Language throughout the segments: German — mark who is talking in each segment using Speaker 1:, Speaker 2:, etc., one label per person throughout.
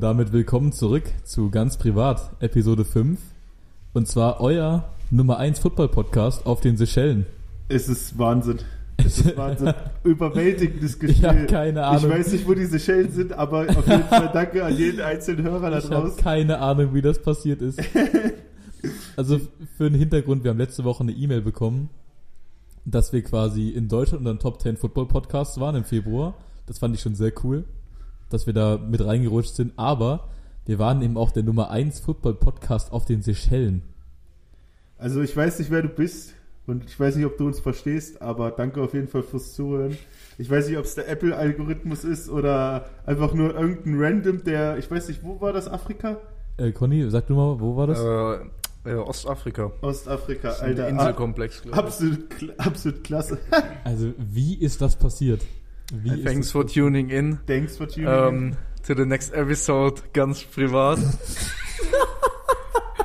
Speaker 1: Und damit willkommen zurück zu Ganz Privat, Episode 5. Und zwar euer Nummer 1 Football-Podcast auf den Seychellen.
Speaker 2: Es ist Wahnsinn. Es ist Wahnsinn. Überwältigendes Gefühl.
Speaker 1: Ja, keine Ahnung.
Speaker 2: Ich weiß nicht, wo diese Schellen sind, aber auf jeden Fall danke an jeden einzelnen Hörer da
Speaker 1: Ich habe
Speaker 2: draußen.
Speaker 1: keine Ahnung, wie das passiert ist. Also für den Hintergrund, wir haben letzte Woche eine E-Mail bekommen, dass wir quasi in Deutschland unter den Top 10 Football Podcasts waren im Februar. Das fand ich schon sehr cool, dass wir da mit reingerutscht sind. Aber wir waren eben auch der Nummer 1 Football Podcast auf den Seychellen.
Speaker 2: Also ich weiß nicht, wer du bist und ich weiß nicht, ob du uns verstehst, aber danke auf jeden Fall fürs Zuhören. Ich weiß nicht, ob es der Apple-Algorithmus ist oder einfach nur irgendein Random, der, ich weiß nicht, wo war das, Afrika?
Speaker 1: Äh, Conny, sag du mal, wo war das?
Speaker 3: Äh, äh, Ostafrika.
Speaker 2: Ostafrika,
Speaker 3: Das ist
Speaker 2: Alter.
Speaker 3: Inselkomplex, glaube ich.
Speaker 2: absolut, absolut klasse.
Speaker 1: Also, wie ist das passiert? Wie ist
Speaker 3: Thanks
Speaker 1: das
Speaker 3: for tuning in.
Speaker 2: Thanks for tuning
Speaker 3: Um, to the next episode, ganz privat.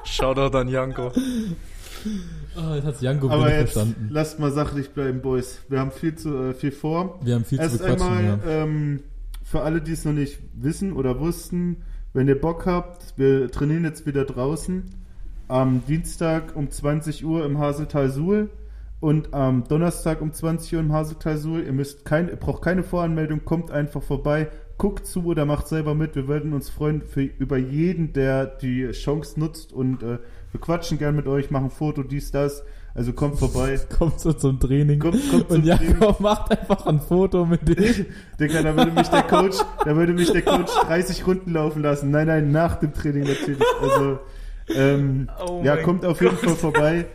Speaker 3: Shoutout an Janko.
Speaker 1: Ah, jetzt hat's Janko
Speaker 2: Aber jetzt
Speaker 1: verstanden.
Speaker 2: lasst mal sachlich bleiben, Boys. Wir haben viel zu äh, viel vor.
Speaker 1: Wir haben viel zu
Speaker 2: Erst
Speaker 1: bequatschen.
Speaker 2: einmal
Speaker 1: Ja.
Speaker 2: ähm, für alle, die es noch nicht wissen oder wussten, wenn ihr Bock habt, wir trainieren jetzt wieder draußen. Am Dienstag um 20 Uhr im Haseltal Suhl und am Donnerstag um 20 Uhr im Haseltal Suhl. Ihr müsst kein, ihr braucht keine Voranmeldung, kommt einfach vorbei, guckt zu oder macht selber mit. Wir würden uns freuen für, über jeden, der die Chance nutzt und äh, wir quatschen gern mit euch, machen Foto, dies, das. Also kommt vorbei.
Speaker 1: Kommt so zum Training.
Speaker 2: Kommt, kommt zum
Speaker 1: Und
Speaker 2: Training.
Speaker 1: Jakob macht einfach ein Foto mit dem.
Speaker 2: Digga, da würde mich der Coach, da würde mich der Coach 30 Runden laufen lassen. Nein, nein, nach dem Training natürlich. Also, ähm,
Speaker 3: Oh
Speaker 2: ja, kommt auf jeden Fall vorbei.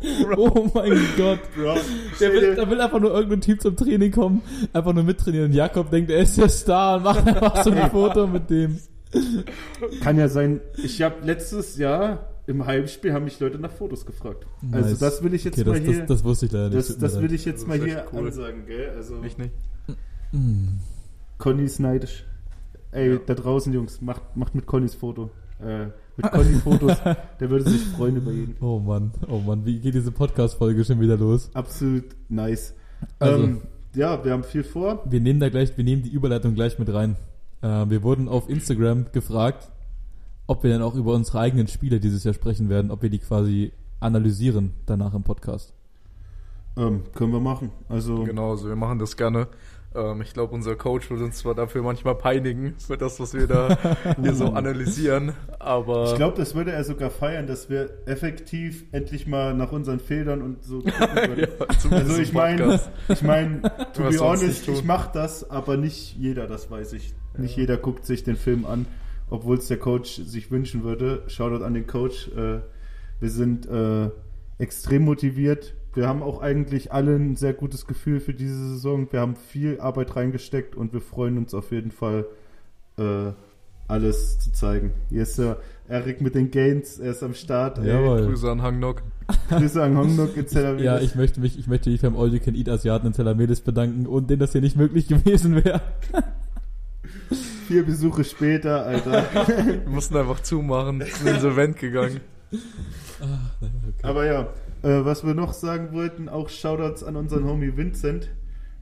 Speaker 1: Oh mein Gott.
Speaker 2: Bro,
Speaker 1: Der will, da will einfach nur irgendein Typ zum Training kommen, einfach nur mittrainieren. Und Jakob denkt, er ist der Star und macht einfach so ein Foto mit dem.
Speaker 2: kann ja sein, ich habe letztes Jahr im Heimspiel haben mich Leute nach Fotos gefragt. Also
Speaker 1: Nice.
Speaker 2: das will ich jetzt
Speaker 1: Okay,
Speaker 2: mal
Speaker 1: das,
Speaker 2: hier,
Speaker 1: das, das wusste ich leider nicht.
Speaker 2: das, das will ich jetzt mal hier
Speaker 3: cool.
Speaker 2: ansagen, gell? Also
Speaker 3: Ich nicht.
Speaker 1: Mm.
Speaker 2: Conny ist neidisch. Ey,
Speaker 3: Ja.
Speaker 2: da draußen, Jungs, macht, macht mit Connys Foto. Äh, mit Conny Fotos. Der würde sich freuen über jeden.
Speaker 1: Oh Mann, oh Mann, wie geht diese Podcast-Folge schon wieder los?
Speaker 2: Absolut nice.
Speaker 1: Also-
Speaker 2: ähm, ja, wir haben viel vor.
Speaker 1: Wir nehmen da gleich, wir nehmen die Überleitung gleich mit rein. Äh, wir wurden auf Instagram gefragt, ob wir dann auch über unsere eigenen Spiele dieses Jahr sprechen werden, ob wir die quasi analysieren danach im Podcast.
Speaker 2: Ähm, können wir machen. Also,
Speaker 3: Genau, also wir machen das gerne. Ähm, ich glaube, unser Coach wird uns zwar dafür manchmal peinigen für das, was wir da hier so analysieren, aber
Speaker 2: ich glaube, das würde er sogar feiern, dass wir effektiv endlich mal nach unseren Fehlern und so
Speaker 3: ja,
Speaker 2: Also ich meine, ich meine, to be honest, ich mache das, aber nicht jeder, das weiß ich. Nicht
Speaker 3: Ja.
Speaker 2: jeder guckt sich den Film an, obwohl es der Coach sich wünschen würde. Shoutout an den Coach. Äh, wir sind äh, extrem motiviert. Wir haben auch eigentlich alle ein sehr gutes Gefühl für diese Saison. Wir haben viel Arbeit reingesteckt und wir freuen uns auf jeden Fall, äh, alles zu zeigen. Hier ist der Erik mit den Gains, er ist am Start. Ey.
Speaker 1: Jawohl.
Speaker 3: Grüße an Hangnok.
Speaker 2: Grüße an Hongnok in Tel Aviv.
Speaker 1: Ja, ich möchte mich, ich möchte mich beim All You Can Eat Asiaten in Tel Aviv bedanken und denen das hier nicht möglich gewesen wäre.
Speaker 2: Vier Besuche später, Alter.
Speaker 3: Wir mussten einfach zumachen, sind insolvent gegangen.
Speaker 2: Aber ja, äh, was wir noch sagen wollten, auch Shoutouts an unseren Homie Vincent.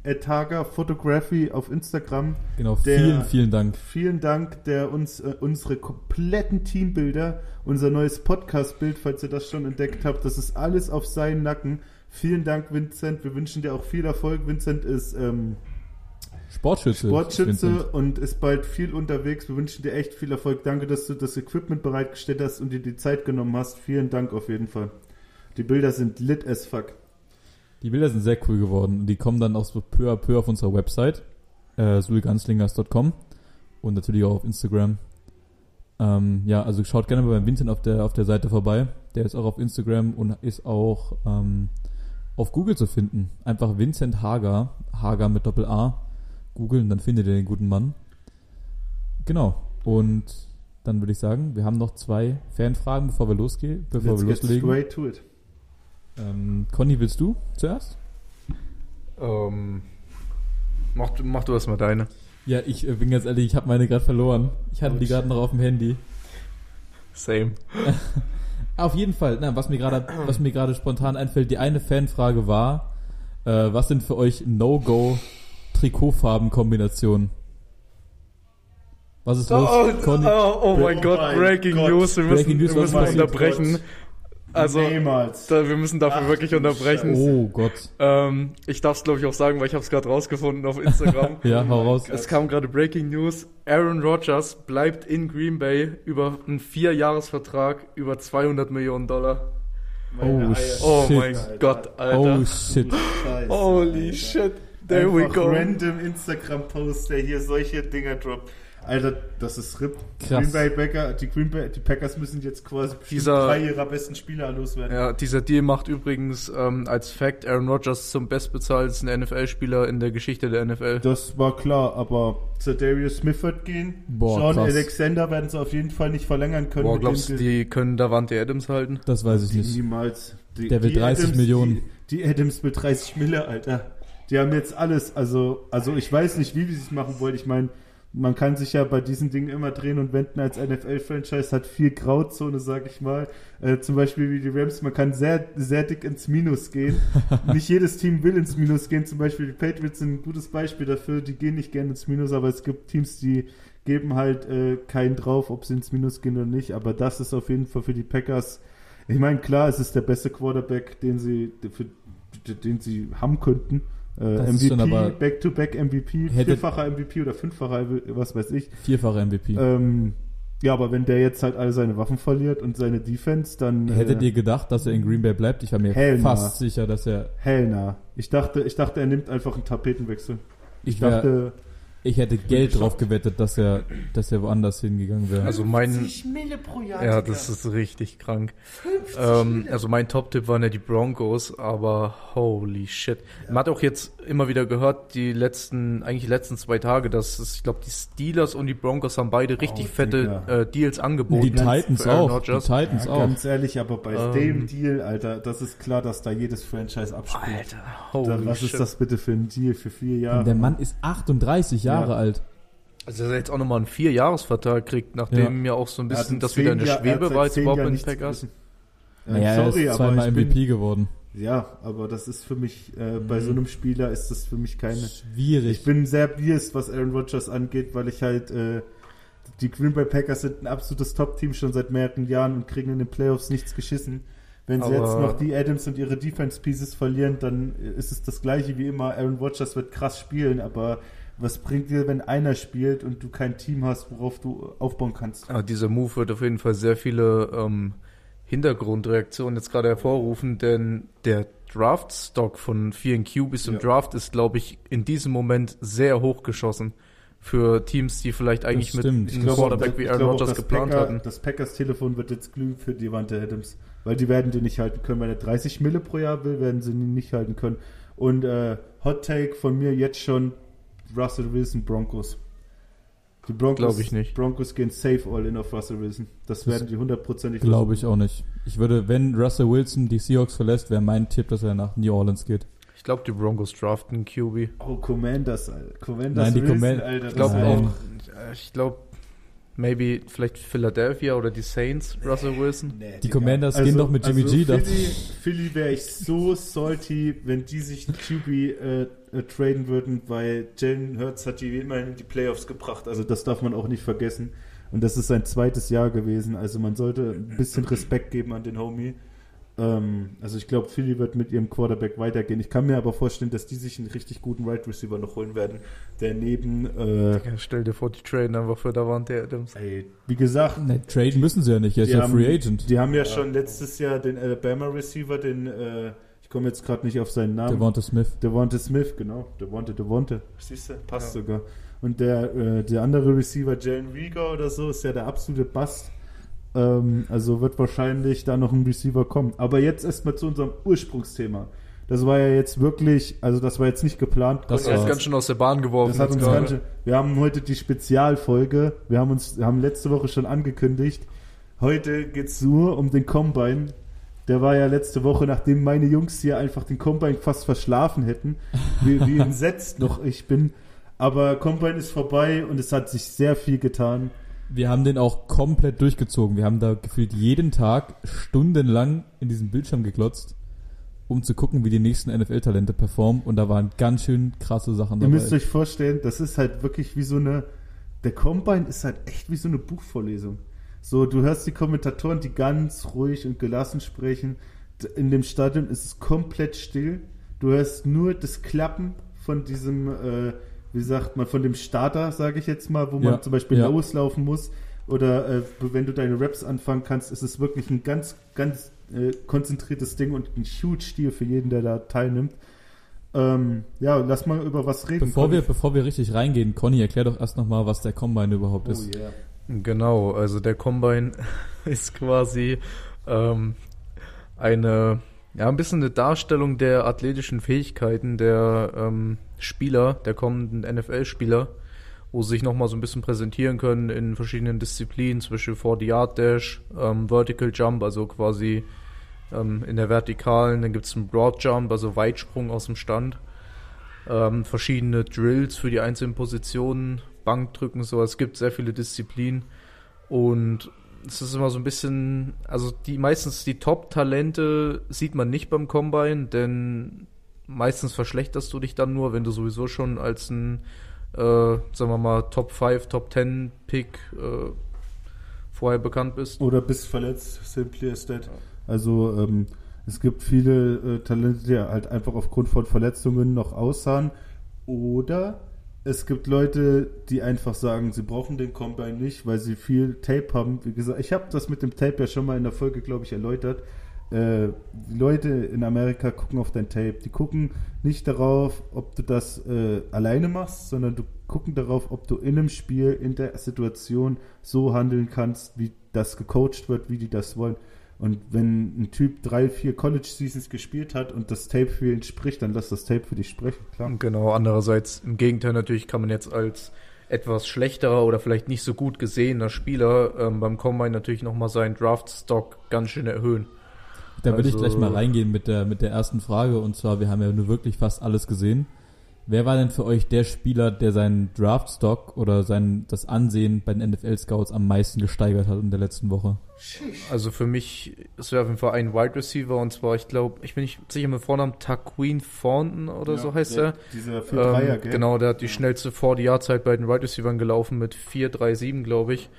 Speaker 2: Etaga Photography auf Instagram.
Speaker 1: Genau,
Speaker 2: Der-
Speaker 1: vielen, vielen Dank.
Speaker 2: Vielen Dank, der uns äh, unsere kompletten Teambilder, unser neues Podcast-Bild, falls ihr das schon entdeckt habt, das ist alles auf seinen Nacken. Vielen Dank, Vincent. Wir wünschen dir auch viel Erfolg. Vincent ist ähm,
Speaker 1: Sportschütze.
Speaker 2: Sportschütze
Speaker 1: Vincent.
Speaker 2: und ist bald viel unterwegs. Wir wünschen dir echt viel Erfolg. Danke, dass du das Equipment bereitgestellt hast und dir die Zeit genommen hast. Vielen Dank auf jeden Fall. Die Bilder sind lit as fuck.
Speaker 1: Die Bilder sind sehr cool geworden. und Die kommen dann auch so peu à peu auf unserer Website, äh, sulganslingers.com und natürlich auch auf Instagram. Ähm, ja, also schaut gerne mal beim Vincent auf der, auf der Seite vorbei. Der ist auch auf Instagram und ist auch ähm, auf Google zu finden. Einfach Vincent Hager, Hager mit Doppel A, googeln, dann findet ihr den guten Mann. Genau. Und dann würde ich sagen, wir haben noch zwei Fanfragen, bevor wir losgehen, bevor
Speaker 2: Let's
Speaker 1: wir loslegen.
Speaker 2: straight to it.
Speaker 1: Ähm, Conny, willst du zuerst?
Speaker 3: Ähm, mach, du- mach du erstmal deine.
Speaker 1: Ja, ich äh, bin ganz ehrlich, ich habe meine gerade verloren. Ich hatte die
Speaker 2: Ouch.
Speaker 1: gerade noch auf dem Handy.
Speaker 3: Same.
Speaker 1: Auf jeden Fall, na, was mir gerade, was mir gerade spontan einfällt, die eine Fanfrage war, äh, was sind für euch No-Go Trikotfarben-Kombinationen? Was ist
Speaker 3: Oh,
Speaker 1: los?
Speaker 3: oh,
Speaker 1: Conny?
Speaker 3: oh, oh mein
Speaker 2: Oh
Speaker 3: Gott, Breaking
Speaker 2: Gott.
Speaker 3: News. Wir müssen,
Speaker 1: Breaking News,
Speaker 3: wir
Speaker 1: was
Speaker 3: müssen
Speaker 1: passiert?
Speaker 3: unterbrechen. Also,
Speaker 2: Niemals.
Speaker 3: da, wir müssen dafür
Speaker 2: Ach,
Speaker 3: wirklich unterbrechen.
Speaker 1: Oh Gott.
Speaker 3: Ähm, ich darf es, glaube ich, auch sagen, weil ich habe es gerade rausgefunden auf Instagram.
Speaker 1: Ja, hau raus.
Speaker 3: Es kam gerade Breaking News. Aaron Rodgers bleibt in Green Bay über einen Vierjahresvertrag über 200 Millionen Dollar.
Speaker 2: Meine
Speaker 1: Oh,
Speaker 2: Eier.
Speaker 3: Oh
Speaker 1: Shit.
Speaker 3: mein Gott, Alter.
Speaker 1: Oh shit.
Speaker 2: Scheiße,
Speaker 3: Holy
Speaker 2: Alter.
Speaker 3: shit. There we
Speaker 2: Einfach
Speaker 3: go.
Speaker 2: random Instagram-Post, der hier solche Dinger droppt. Alter, das ist RIP.
Speaker 1: Krass.
Speaker 2: Green Bay Packer, die Green Bay, die Packers müssen jetzt quasi
Speaker 3: Dieser-
Speaker 2: drei ihrer besten Spieler loswerden.
Speaker 3: Ja, dieser Deal macht übrigens ähm, als Fact Aaron Rodgers zum bestbezahltesten NFL-Spieler in der Geschichte der NFL.
Speaker 2: Das war klar, aber Darius Smith wird gehen.
Speaker 1: Boah,
Speaker 2: Sean
Speaker 1: krass.
Speaker 2: Alexander werden sie auf jeden Fall nicht verlängern können.
Speaker 3: Boah, glaubst du, die können Davante Adams halten?
Speaker 1: Das weiß ich
Speaker 2: Die
Speaker 1: nicht.
Speaker 2: Niemals. Die,
Speaker 1: Der will
Speaker 2: die
Speaker 1: 30 Millionen.
Speaker 2: Die, die Adams mit 30 Mille, Alter. Die haben jetzt alles, also, also ich weiß nicht, wie wir es machen wollen. Ich meine, man kann sich ja bei diesen Dingen immer drehen und wenden als NFL-Franchise, hat viel Grauzone, sag ich mal. Äh, zum Beispiel wie die Rams, man kann sehr, sehr dick ins Minus gehen. nicht jedes Team will ins Minus gehen. Zum Beispiel die Patriots sind ein gutes Beispiel dafür. Die gehen nicht gerne ins Minus, aber es gibt Teams, die geben halt äh, keinen drauf, ob sie ins Minus gehen oder nicht. Aber das ist auf jeden Fall für die Packers. Ich meine, klar, es ist der beste Quarterback, den sie, für, den sie haben könnten. Äh,
Speaker 1: Das
Speaker 2: MVP, Back-to-Back MVP,
Speaker 1: Hätte-
Speaker 2: vierfacher MVP oder fünffacher, was weiß ich.
Speaker 1: Vierfacher MVP.
Speaker 2: Ähm, ja, aber wenn der jetzt halt alle seine Waffen verliert und seine Defense, dann.
Speaker 1: Hättet
Speaker 2: äh,
Speaker 1: ihr gedacht, dass er in Green Bay bleibt? Ich war mir
Speaker 2: Hell
Speaker 1: fast sicher, dass er.
Speaker 2: Hell nah. Ich dachte, ich dachte, er nimmt einfach einen Tapetenwechsel.
Speaker 1: Ich,
Speaker 2: Ich
Speaker 1: wär,
Speaker 2: dachte,
Speaker 1: ich hätte Geld drauf gewettet, dass er, dass er woanders hingegangen wäre.
Speaker 3: Also mein,
Speaker 2: Mille pro Jahr.
Speaker 3: ja, das ist richtig krank. Ähm, also mein Top-Tipp waren ja die Broncos, aber holy shit. Man hat auch jetzt immer wieder gehört, die letzten, eigentlich die letzten zwei Tage, dass es, ich glaube, die Steelers und die Broncos haben beide richtig
Speaker 2: Oh,
Speaker 3: fette äh, Deals angeboten.
Speaker 1: die Titans auch. Die. Titans
Speaker 2: Ja,
Speaker 1: auch.
Speaker 2: ganz ehrlich, aber bei
Speaker 3: Ähm,
Speaker 2: dem Deal, Alter, das ist klar, dass da jedes Franchise abspielt.
Speaker 3: Alter, holy
Speaker 2: was
Speaker 3: shit.
Speaker 2: ist das bitte für ein Deal für vier Jahre?
Speaker 1: Der Mann ist 38 Jahre
Speaker 2: Ja.
Speaker 1: alt.
Speaker 3: Also dass er jetzt auch nochmal einen Vierjahresvertrag kriegt, nachdem ja, auch so ein
Speaker 2: Er
Speaker 3: bisschen das wieder
Speaker 2: Jahr- er hat
Speaker 3: Schwebe war überhaupt
Speaker 2: Jahren
Speaker 3: in den
Speaker 2: nichts
Speaker 3: Packers.
Speaker 2: gerissen. Äh,
Speaker 1: Naja, er
Speaker 2: sorry,
Speaker 1: ist
Speaker 2: aber
Speaker 1: zweimal
Speaker 2: bin-
Speaker 1: MVP geworden.
Speaker 2: Ja, aber das ist für mich, äh, bei
Speaker 3: Mhm.
Speaker 2: so einem Spieler ist das für mich keine.
Speaker 1: Schwierig.
Speaker 2: Ich bin sehr biased, was Aaron Rodgers angeht, weil ich halt, äh, die Green Bay Packers sind ein absolutes Top-Team schon seit mehreren Jahren und kriegen in den Playoffs nichts geschissen. Wenn sie
Speaker 3: Aber-
Speaker 2: jetzt noch die Adams und ihre Defense-Pieces verlieren, dann ist es das gleiche wie immer. Aaron Rodgers wird krass spielen, aber was bringt dir, wenn einer spielt und du kein Team hast, worauf du aufbauen kannst?
Speaker 3: Aber dieser Move wird auf jeden Fall sehr viele ähm, Hintergrundreaktionen jetzt gerade hervorrufen, denn der Draft-Stock von vielen QBs im
Speaker 2: Ja.
Speaker 3: Draft ist, glaube ich, in diesem Moment sehr hoch geschossen für Teams, die vielleicht eigentlich mit einem
Speaker 1: glaube,
Speaker 3: Quarterback wie Aaron Rodgers
Speaker 2: das
Speaker 3: geplant
Speaker 2: Packer,
Speaker 3: hatten.
Speaker 2: Das Packers-Telefon wird jetzt glühen für Devante Adams, weil die werden den nicht halten können. Wenn er 30 Mille pro Jahr will, werden sie ihn nicht halten können. Und äh, Hot Take von mir jetzt schon Russell Wilson Broncos. Die Broncos,
Speaker 3: ich nicht.
Speaker 2: Broncos gehen safe all in auf Russell Wilson. Das
Speaker 1: Das
Speaker 2: werden die hundertprozentig
Speaker 1: Glaube ich auch nicht. Ich würde, wenn Russell Wilson die Seahawks verlässt, wäre mein Tipp, dass er nach New Orleans geht.
Speaker 3: Ich glaube, die Broncos draften QB.
Speaker 2: Oh, Commanders, Alter. Commanders
Speaker 1: Nein, die
Speaker 2: Wilson,
Speaker 1: Command-
Speaker 2: Alter.
Speaker 3: Ich glaube auch, ich glaube, maybe vielleicht Philadelphia oder die Saints, Russell Wilson.
Speaker 2: Nee,
Speaker 1: Die
Speaker 2: Digga.
Speaker 1: Commanders gehen doch mit Jimmy G, dachte
Speaker 2: Philly, Philly wäre ich so salty, wenn die sich QB äh, äh, traden würden, weil Jalen Hurts hat die immerhin in die Playoffs gebracht. Also das darf man auch nicht vergessen. Und das ist sein zweites Jahr gewesen. Also man sollte ein bisschen Respekt geben an den Homie. Ähm, also ich glaube, Philly wird mit ihrem Quarterback weitergehen. Ich kann mir aber vorstellen, dass die sich einen richtig guten Wide Receiver noch holen werden, der neben, äh,
Speaker 3: Ja, stell dir vor, die traden einfach für Davante Adams.
Speaker 2: ey, wie gesagt,
Speaker 1: Ne, traden müssen sie ja nicht, er ist ja
Speaker 2: haben-
Speaker 1: Free Agent.
Speaker 2: Die haben ja, schon letztes Jahr den Alabama Receiver, den, äh, ich komme jetzt gerade nicht auf seinen Namen.
Speaker 1: Devonta Smith.
Speaker 2: Devonta Smith, genau. Devonta, Devonta. Siehst du? Passt
Speaker 3: Ja.
Speaker 2: sogar. Und der, äh, der andere Receiver, Jalen Rieger oder so, ist ja der absolute Bast. Ähm, also wird wahrscheinlich da noch ein Receiver kommen. Aber jetzt erstmal zu unserem Ursprungsthema. Das war ja jetzt wirklich, also das war jetzt nicht geplant.
Speaker 1: Das
Speaker 3: ist ganz schön aus der Bahn geworfen.
Speaker 2: Das hat uns
Speaker 3: gerade.
Speaker 2: ganz schön, wir haben heute die Spezialfolge. Wir haben uns, haben letzte Woche schon angekündigt. Heute geht's nur um den Combine. Der war ja letzte Woche, nachdem meine Jungs hier einfach den Combine fast verschlafen hätten, wie, wie entsetzt noch ich bin. Aber Combine ist vorbei und es hat sich sehr viel getan.
Speaker 1: Wir haben den auch komplett durchgezogen. Wir haben da gefühlt jeden Tag stundenlang in diesen Bildschirm geglotzt, um zu gucken, wie die nächsten NFL-Talente performen. Und da waren ganz schön krasse Sachen
Speaker 2: Ihr
Speaker 1: dabei.
Speaker 2: müsst euch vorstellen, das ist halt wirklich wie so eine, der Combine ist halt echt wie so eine Buchvorlesung. So, du hörst die Kommentatoren, die ganz ruhig und gelassen sprechen. In dem Stadion ist es komplett still. Du hörst nur das Klappen von diesem, äh, wie sagt man, von dem Starter, sage ich jetzt mal, wo man
Speaker 1: Ja,
Speaker 2: zum Beispiel
Speaker 1: ja.
Speaker 2: loslaufen muss. Oder äh, wenn du deine Raps anfangen kannst, ist es wirklich ein ganz, ganz äh, konzentriertes Ding und ein huge Stil für jeden, der da teilnimmt. Ähm, ja, lass mal über was reden.
Speaker 1: Bevor wir, bevor wir richtig reingehen, Conny, erklär doch erst nochmal, was der Combine überhaupt
Speaker 2: Oh
Speaker 1: ist.
Speaker 2: yeah.
Speaker 3: Genau, also der Combine ist quasi ähm, eine, ja, ein bisschen eine Darstellung der athletischen Fähigkeiten der ähm, Spieler, der kommenden NFL-Spieler, wo sie sich nochmal so ein bisschen präsentieren können in verschiedenen Disziplinen, zwischen 40-Yard-Dash, ähm, Vertical Jump, also quasi ähm, in der Vertikalen, dann gibt es einen Broad Jump, also Weitsprung aus dem Stand, ähm, verschiedene Drills für die einzelnen Positionen, Bankdrücken, so. Es gibt sehr viele Disziplinen und es ist immer so ein bisschen, also die meistens die Top-Talente sieht man nicht beim Combine, denn meistens verschlechterst du dich dann nur, wenn du sowieso schon als ein, äh, sagen wir mal, Top 5, Top 10 Pick äh, vorher bekannt bist.
Speaker 2: Oder bist verletzt, simply as that. Also ähm, es gibt viele äh, Talente, die halt einfach aufgrund von Verletzungen noch aussahen. Oder es gibt Leute, die einfach sagen, sie brauchen den Combine nicht, weil sie viel Tape haben. Wie gesagt, ich habe das mit dem Tape ja schon mal in der Folge, glaube ich, erläutert. Äh, die Leute in Amerika gucken auf dein Tape. Die gucken nicht darauf, ob du das äh, alleine machst, sondern du gucken darauf, ob du in einem Spiel, in der Situation so handeln kannst, wie das gecoacht wird, wie die das wollen. Und wenn ein Typ drei, vier College Seasons gespielt hat und das Tape für ihn spricht, dann lass das Tape für dich sprechen, klar.
Speaker 3: Genau, andererseits im Gegenteil natürlich kann man jetzt als etwas schlechterer oder vielleicht nicht so gut gesehener Spieler ähm, beim Combine natürlich nochmal seinen Draft-Stock ganz schön erhöhen.
Speaker 1: Da würde ich
Speaker 3: Also-
Speaker 1: gleich mal reingehen mit der, mit der ersten Frage. Und zwar, wir haben ja nur wirklich fast alles gesehen. Wer war denn für euch der Spieler, der seinen Draftstock oder sein, das Ansehen bei den NFL-Scouts am meisten gesteigert hat in der letzten Woche?
Speaker 3: Also für mich ist er auf jeden Fall ein Wide Receiver und zwar, ich glaube, ich bin nicht sicher mit Vornamen, Taquin Thornton oder so heißt er.
Speaker 2: Dieser 4-3er,
Speaker 3: Ähm,
Speaker 2: gell?
Speaker 3: genau, der hat die schnellste 40-Yard-Zeit bei den Wide Receivers gelaufen mit 4,37, glaube ich.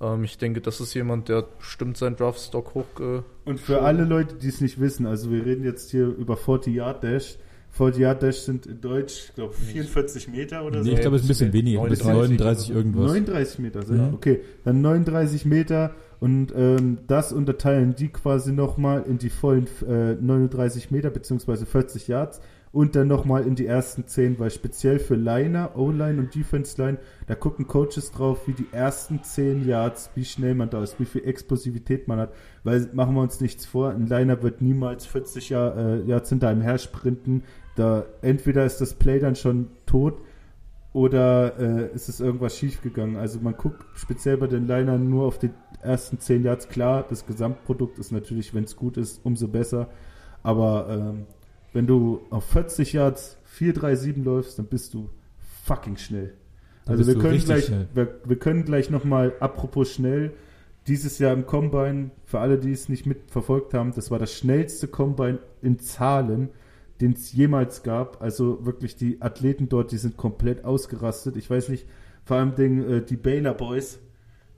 Speaker 3: Ähm, ich denke, das ist jemand, der bestimmt seinen Draftstock hoch. Äh,
Speaker 2: Und für alle Leute, die es nicht wissen, also wir reden jetzt hier über 40 Yard Dash. 40 Yard Dash sind in Deutsch, ich glaube, 44 Meter oder
Speaker 1: Nee,
Speaker 2: so.
Speaker 1: ich glaube, es ist ein bisschen weniger. Bis
Speaker 3: 39
Speaker 1: 39 irgendwas.
Speaker 2: 39 Meter, so.
Speaker 1: Ja.
Speaker 2: okay. Dann 39 Meter und ähm, das unterteilen die quasi nochmal in die vollen äh, 39 Meter beziehungsweise 40 Yards und dann nochmal in die ersten 10, weil speziell für Liner, O-Line und Defense-Line, da gucken Coaches drauf, wie die ersten 10 Yards, wie schnell man da ist, wie viel Explosivität man hat, weil machen wir uns nichts vor, ein Liner wird niemals 40 Jahr, äh, Yards hinter einem her sprinten, da entweder ist das Play dann schon tot oder äh, ist es irgendwas schiefgegangen? Also man guckt speziell bei den Linern nur auf die ersten 10 Yards. Klar, das Gesamtprodukt ist natürlich, wenn es gut ist, umso besser. Aber ähm, wenn du auf 40 Yards 4-3-7 läufst, dann bist du fucking schnell.
Speaker 1: Dann
Speaker 2: Also wir können, gleich, wir, wir können gleich nochmal, apropos schnell, dieses Jahr im Combine, für alle, die es nicht mitverfolgt haben, das war das schnellste Combine in Zahlen, den es jemals gab. Also wirklich die Athleten dort, die sind komplett ausgerastet. Ich weiß nicht, vor allem den, äh, die Baylor Boys.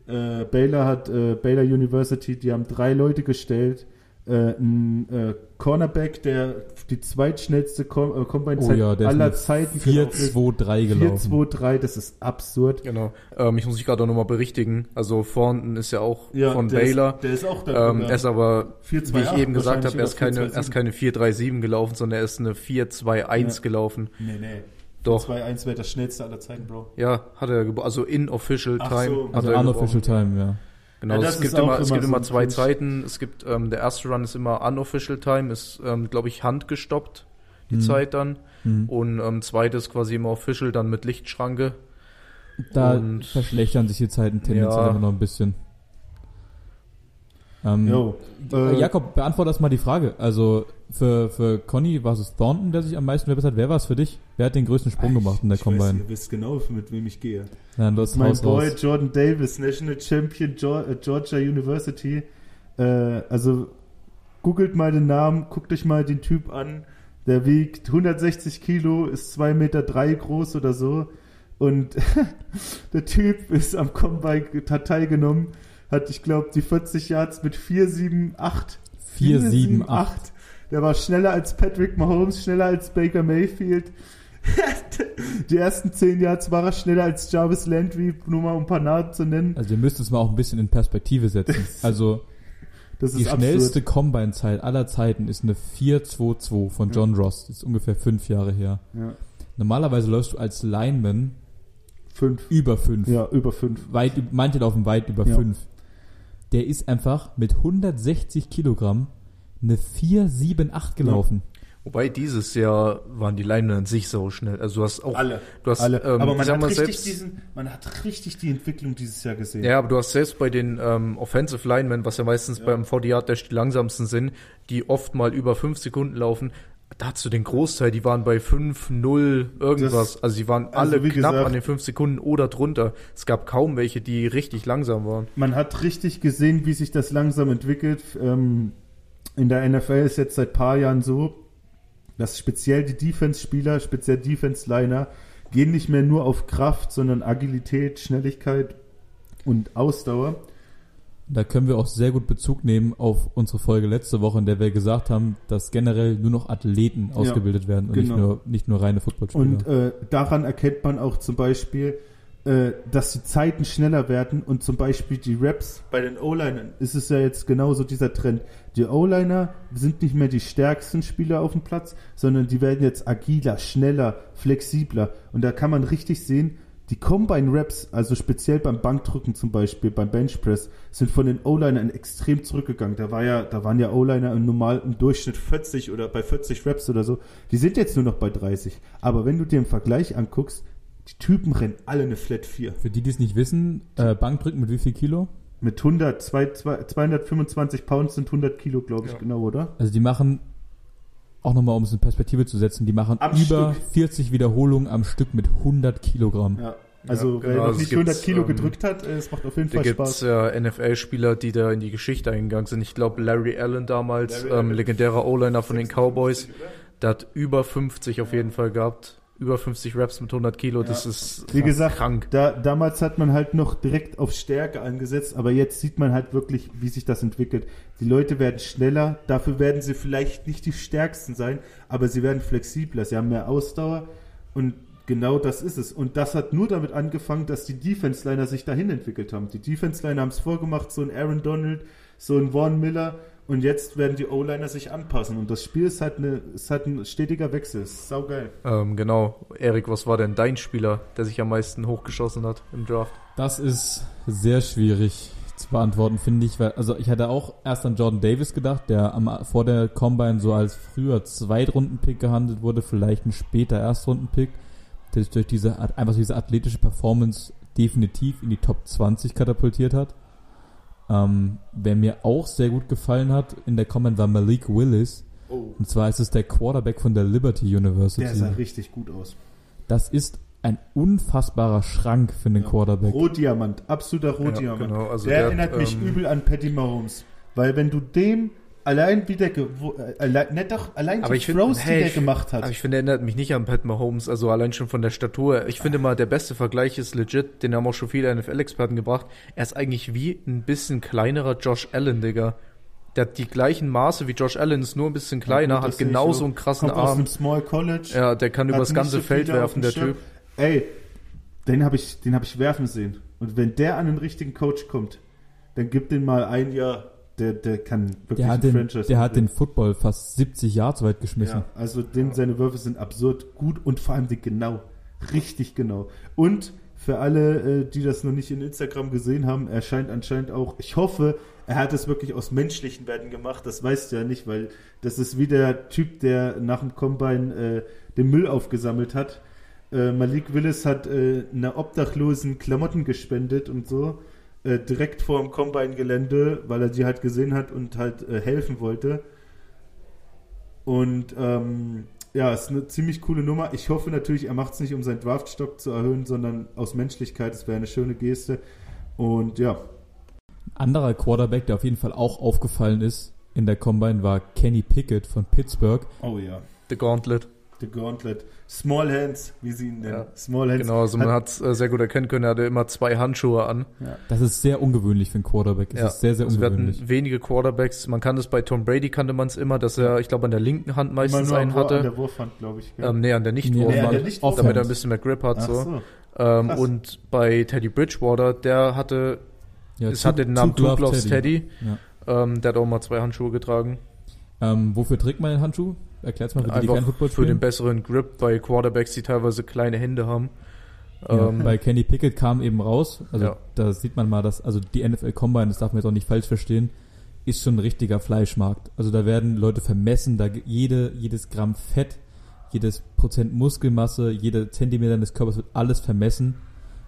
Speaker 2: Äh, Baylor hat, äh, Baylor University, die haben drei Leute gestellt. Äh, ein äh, Cornerback, der die zweitschnellste Com äh,
Speaker 1: Oh
Speaker 2: Combine-Zeit
Speaker 1: ja, der
Speaker 2: aller Zeiten
Speaker 1: mit
Speaker 2: gelaufen ist.
Speaker 1: 4-2-3 gelaufen.
Speaker 2: 4-2-3, das ist absurd.
Speaker 3: genau. Ähm, ich muss mich gerade auch nochmal berichtigen. Also Thornton ist ja auch
Speaker 2: Ja,
Speaker 3: von
Speaker 2: der
Speaker 3: Baylor.
Speaker 2: Ist, der ist auch da.
Speaker 3: Ähm, er ist aber,
Speaker 2: 4-2-8
Speaker 3: wie ich eben gesagt habe, er ist keine, er ist keine 4-3-7 gelaufen, sondern er ist eine 4-2-1
Speaker 2: Ja.
Speaker 3: gelaufen.
Speaker 2: Nee, nee.
Speaker 3: Doch.
Speaker 2: 2-1 wäre das schnellste aller Zeiten, Bro.
Speaker 3: Ja, hat er gebrochen. Also in Official
Speaker 2: Ach
Speaker 3: Time.
Speaker 2: so.
Speaker 3: hat
Speaker 1: Also
Speaker 3: er
Speaker 1: unofficial time, ja.
Speaker 3: Genau,
Speaker 2: Ja,
Speaker 3: es gibt immer, es
Speaker 2: immer
Speaker 3: gibt
Speaker 2: so
Speaker 3: immer zwei
Speaker 2: Clinch.
Speaker 3: Zeiten. Es gibt, ähm, der erste Run ist immer unofficial time, ist, ähm, glaube ich, handgestoppt, die
Speaker 1: Mhm.
Speaker 3: Zeit dann.
Speaker 1: Mhm.
Speaker 3: Und ähm, zweites quasi immer official, dann mit Lichtschranke.
Speaker 1: Da
Speaker 3: Und-
Speaker 1: verschlechtern sich die Zeiten tendenziell
Speaker 3: Ja.
Speaker 1: immer noch ein bisschen. Ähm,
Speaker 2: Jo.
Speaker 1: äh,
Speaker 2: Äh,
Speaker 1: Jakob, beantworte das mal die Frage. Also für, für Conny war es Thornton, der sich am meisten verbessert. Wer war es für dich? Wer hat den größten Sprung gemacht in der
Speaker 2: ich weiß,
Speaker 1: Combine?
Speaker 2: ihr wisst genau, mit wem ich gehe.
Speaker 1: Dann los,
Speaker 2: Mein
Speaker 1: raus,
Speaker 2: Boy
Speaker 1: raus.
Speaker 2: Jordan Davis, National Champion äh, Georgia University. Äh, also googelt mal den Namen, guckt euch mal den Typ an. Der wiegt 160 Kilo, ist 2,3 Meter drei groß oder so. Und der Typ ist am Combine hat teilgenommen, hat, ich glaube, die 40 Yards mit 4, 7, 8.
Speaker 1: 4, 7, 8.
Speaker 2: Der war schneller als Patrick Mahomes, schneller als Baker Mayfield. die ersten 10 Yards war er schneller als Jarvis Landry, nur mal um ein paar Namen zu nennen.
Speaker 1: Also ihr müsst es mal auch ein bisschen in Perspektive setzen. Also
Speaker 2: Das
Speaker 1: die
Speaker 2: ist
Speaker 1: schnellste
Speaker 2: absurd.
Speaker 1: Combine-Zeit aller Zeiten ist eine 4-2-2 von John Ross. Das ist ungefähr fünf Jahre her.
Speaker 2: Ja.
Speaker 1: Normalerweise läufst du als Lineman
Speaker 2: Fünf.
Speaker 1: über fünf.
Speaker 2: Ja, über fünf.
Speaker 1: Weit, manche laufen weit über
Speaker 2: Ja.
Speaker 1: fünf. Der ist einfach mit 160 Kilogramm eine 4-7-8 gelaufen.
Speaker 3: Wobei dieses Jahr waren die Linemen an sich so schnell. Also du hast auch
Speaker 2: Alle.
Speaker 3: Du hast,
Speaker 2: Alle.
Speaker 3: ähm,
Speaker 2: aber man hat, richtig
Speaker 3: selbst-
Speaker 2: diesen, man hat richtig die Entwicklung dieses Jahr gesehen.
Speaker 3: Ja, aber du hast selbst bei den ähm, Offensive Linemen, was ja meistens
Speaker 2: Ja.
Speaker 3: beim 40 Yard Dash die langsamsten sind, die oft mal über fünf Sekunden laufen, da hast du den Großteil, die waren bei 5, 0, irgendwas.
Speaker 2: Das-
Speaker 3: also die waren
Speaker 2: also
Speaker 3: alle
Speaker 2: wie
Speaker 3: knapp
Speaker 2: gesagt-
Speaker 3: an den fünf Sekunden oder drunter. Es gab kaum welche, die richtig langsam waren.
Speaker 2: Man hat richtig gesehen, wie sich das langsam entwickelt. Ähm, in der NFL ist jetzt seit paar Jahren so, dass speziell die Defense-Spieler, speziell Defense-Liner, gehen nicht mehr nur auf Kraft, sondern Agilität, Schnelligkeit und Ausdauer.
Speaker 1: Da können wir auch sehr gut Bezug nehmen auf unsere Folge letzte Woche, in der wir gesagt haben, dass generell nur noch Athleten ausgebildet werden und nicht,
Speaker 2: genau.
Speaker 1: nur, nicht nur reine Footballspieler.
Speaker 2: Und äh, daran erkennt man auch zum Beispiel, äh, dass die Zeiten schneller werden und zum Beispiel die Raps bei den O-Linern ist es ja jetzt genauso dieser Trend. Die O-Liner sind nicht mehr die stärksten Spieler auf dem Platz, sondern die werden jetzt agiler, schneller, flexibler. Und da kann man richtig sehen, die Combine Raps, also speziell beim Bankdrücken zum Beispiel, beim Benchpress, sind von den O-Linern extrem zurückgegangen. Da war ja, da waren ja O-Liner im normal im Durchschnitt 40 oder bei 40 Raps oder so. Die sind jetzt nur noch bei 30. Aber wenn du dir im Vergleich anguckst, die Typen rennen alle eine Flat 4.
Speaker 1: Für die, die es nicht wissen, äh, Bankdrücken mit wie viel Kilo?
Speaker 2: Mit 100, zwei, zwei, 225 Pounds sind 100 Kilo, glaube ich,
Speaker 3: Ja.
Speaker 2: genau, oder?
Speaker 1: Also die machen, auch nochmal um es in Perspektive zu setzen, die machen
Speaker 2: Am
Speaker 1: über
Speaker 2: Stück.
Speaker 1: 40 Wiederholungen am Stück mit 100 Kilogramm.
Speaker 2: Ja. Also,
Speaker 3: Ja,
Speaker 2: wer
Speaker 3: genau,
Speaker 2: noch
Speaker 3: es
Speaker 2: nicht
Speaker 3: gibt,
Speaker 2: 100 Kilo
Speaker 3: ähm,
Speaker 2: gedrückt hat, äh, es macht auf jeden
Speaker 3: Da
Speaker 2: Fall
Speaker 3: gibt's
Speaker 2: Spaß.
Speaker 3: ja NFL-Spieler, die da in die Geschichte eingegangen sind. Ich glaube, Larry Allen damals,
Speaker 2: Larry
Speaker 3: ähm, legendärer O-Liner von den Cowboys, der hat über 50 auf jeden Fall gehabt. Über 50 Raps mit 100 Kilo, das ist
Speaker 2: Wie gesagt,
Speaker 3: krank.
Speaker 2: Da, damals hat man halt noch direkt auf Stärke angesetzt, aber jetzt sieht man halt wirklich, wie sich das entwickelt. Die Leute werden schneller, dafür werden sie vielleicht nicht die stärksten sein, aber sie werden flexibler, sie haben mehr Ausdauer und genau das ist es. Und das hat nur damit angefangen, dass die Defense-Liner sich dahin entwickelt haben. Die Defense-Liner haben es vorgemacht, so ein Aaron Donald, so ein Vaughn Miller und jetzt werden die O-Liner sich anpassen und das Spiel ist halt, eine, ist halt ein stetiger Wechsel, ist saugeil.
Speaker 3: Ähm, genau. Erik, was war denn dein Spieler, der sich am meisten hochgeschossen hat im Draft?
Speaker 1: Das ist sehr schwierig zu beantworten, finde ich. Weil, also ich hatte auch erst an Jordan Davis gedacht, der am, vor der Combine so als früher Zweitrunden-Pick gehandelt wurde, vielleicht ein später Erstrunden-Pick, der sich durch diese, einfach diese athletische Performance definitiv in die Top 20 katapultiert hat. Ähm, wer mir auch sehr gut gefallen hat in der Combine war Malik Willis.
Speaker 2: Oh.
Speaker 1: Und zwar ist es der Quarterback von der Liberty University.
Speaker 2: Der sah richtig gut aus.
Speaker 1: Das ist ein unfassbarer Schrank für einen
Speaker 2: Ja.
Speaker 1: Quarterback.
Speaker 2: Rohdiamant, absoluter Rohdiamant.
Speaker 3: Ja, genau, also
Speaker 2: der,
Speaker 3: der
Speaker 2: erinnert
Speaker 3: hat,
Speaker 2: mich
Speaker 3: ähm,
Speaker 2: übel an Patty Mahomes. Weil wenn du dem allein wie der, äh, allein, nicht doch, allein
Speaker 3: Aber
Speaker 2: die
Speaker 3: find-
Speaker 2: Throws,
Speaker 3: hey,
Speaker 2: die der gemacht hat.
Speaker 3: Aber ich finde, er erinnert mich nicht an Pat Mahomes, also allein schon von der Statur. Ich finde mal, der beste Vergleich ist legit, den haben auch schon viele NFL-Experten gebracht. Er ist eigentlich wie ein bisschen kleinerer Josh Allen, Digga. Der hat die gleichen Maße wie Josh Allen, ist nur ein bisschen kleiner,
Speaker 2: gut, das
Speaker 3: hat genauso
Speaker 2: so.
Speaker 3: einen krassen
Speaker 2: Kommt aus
Speaker 3: Arm.
Speaker 2: einem Small College.
Speaker 3: Ja, der kann übers
Speaker 2: nicht
Speaker 3: ganze
Speaker 2: so
Speaker 3: Feld werfen, der. Typ.
Speaker 2: Ey, den habe ich, den hab ich werfen sehen. Und wenn der an den richtigen Coach kommt, dann gib den mal ein Jahr, der, der kann wirklich
Speaker 1: Der hat,
Speaker 2: ein
Speaker 1: den,
Speaker 2: Franchise
Speaker 1: der hat den. Football fast 70 Yards weit geschmissen.
Speaker 2: Ja, also den, seine Würfe sind absurd gut und vor allem die genau. Richtig genau. Und für alle, äh, die das noch nicht in Instagram gesehen haben, er scheint anscheinend auch, ich hoffe, er hat es wirklich aus menschlichen Werten gemacht, das weißt du ja nicht, weil das ist wie der Typ, der nach dem Combine äh, den Müll aufgesammelt hat. Äh, Malik Willis hat äh, einer Obdachlosen Klamotten gespendet und so, äh, direkt vor dem Combine-Gelände, weil er die halt gesehen hat und halt äh, helfen wollte. Und ähm, ja, ist eine ziemlich coole Nummer. Ich hoffe natürlich, er macht es nicht, um seinen Draftstock zu erhöhen, sondern aus Menschlichkeit. Es wäre eine schöne Geste. Und ja,
Speaker 1: Anderer Quarterback, der auf jeden Fall auch aufgefallen ist in der Combine, war Kenny Pickett von Pittsburgh.
Speaker 2: oh ja.
Speaker 3: The Gauntlet.
Speaker 2: The Gauntlet. Small Hands, wie sie ihn nennen.
Speaker 3: Ja.
Speaker 2: Small Hands.
Speaker 3: Genau, also man
Speaker 2: Hat-
Speaker 3: es äh, sehr gut erkennen können, er hatte immer zwei Handschuhe an.
Speaker 2: ja.
Speaker 1: Das ist sehr ungewöhnlich für einen Quarterback. Das
Speaker 3: Ja,
Speaker 1: ist sehr, sehr
Speaker 3: also wir
Speaker 1: ungewöhnlich.
Speaker 3: hatten wenige Quarterbacks. Man kann das bei Tom Brady kannte man es immer, dass er, ich glaube, an der linken Hand
Speaker 2: Immer
Speaker 3: meistens
Speaker 2: nur
Speaker 3: einen
Speaker 2: an der
Speaker 3: hatte.
Speaker 2: Wurfhand, glaube ich. gell?
Speaker 3: Ähm, nee, an der nicht
Speaker 1: Nee,
Speaker 2: Nee, Nicht-Wurfhand.
Speaker 3: damit er ein bisschen mehr Grip hat.
Speaker 2: Ach
Speaker 3: so.
Speaker 2: so.
Speaker 3: Ähm, und bei Teddy Bridgewater, der hatte,
Speaker 1: ja,
Speaker 3: es
Speaker 1: Two-
Speaker 3: hat den Namen
Speaker 1: Two
Speaker 3: Two Gloves Teddy.
Speaker 1: Ja.
Speaker 3: Ähm, der hat auch mal zwei Handschuhe getragen.
Speaker 1: Ähm, wofür trägt man den Handschuh? Erklärt's mal für die, die Football
Speaker 3: für
Speaker 1: spielen.
Speaker 3: den besseren Grip bei Quarterbacks, die teilweise kleine Hände haben.
Speaker 1: Ja,
Speaker 3: Ähm,
Speaker 1: bei Kenny Pickett kam eben raus, also
Speaker 3: Ja.
Speaker 1: da sieht man mal, dass, also die NFL Combine, das darf man jetzt auch nicht falsch verstehen, ist schon ein richtiger Fleischmarkt. Also da werden Leute vermessen, da jede, jedes Gramm Fett, jedes Prozent Muskelmasse, jeder Zentimeter des Körpers wird alles vermessen.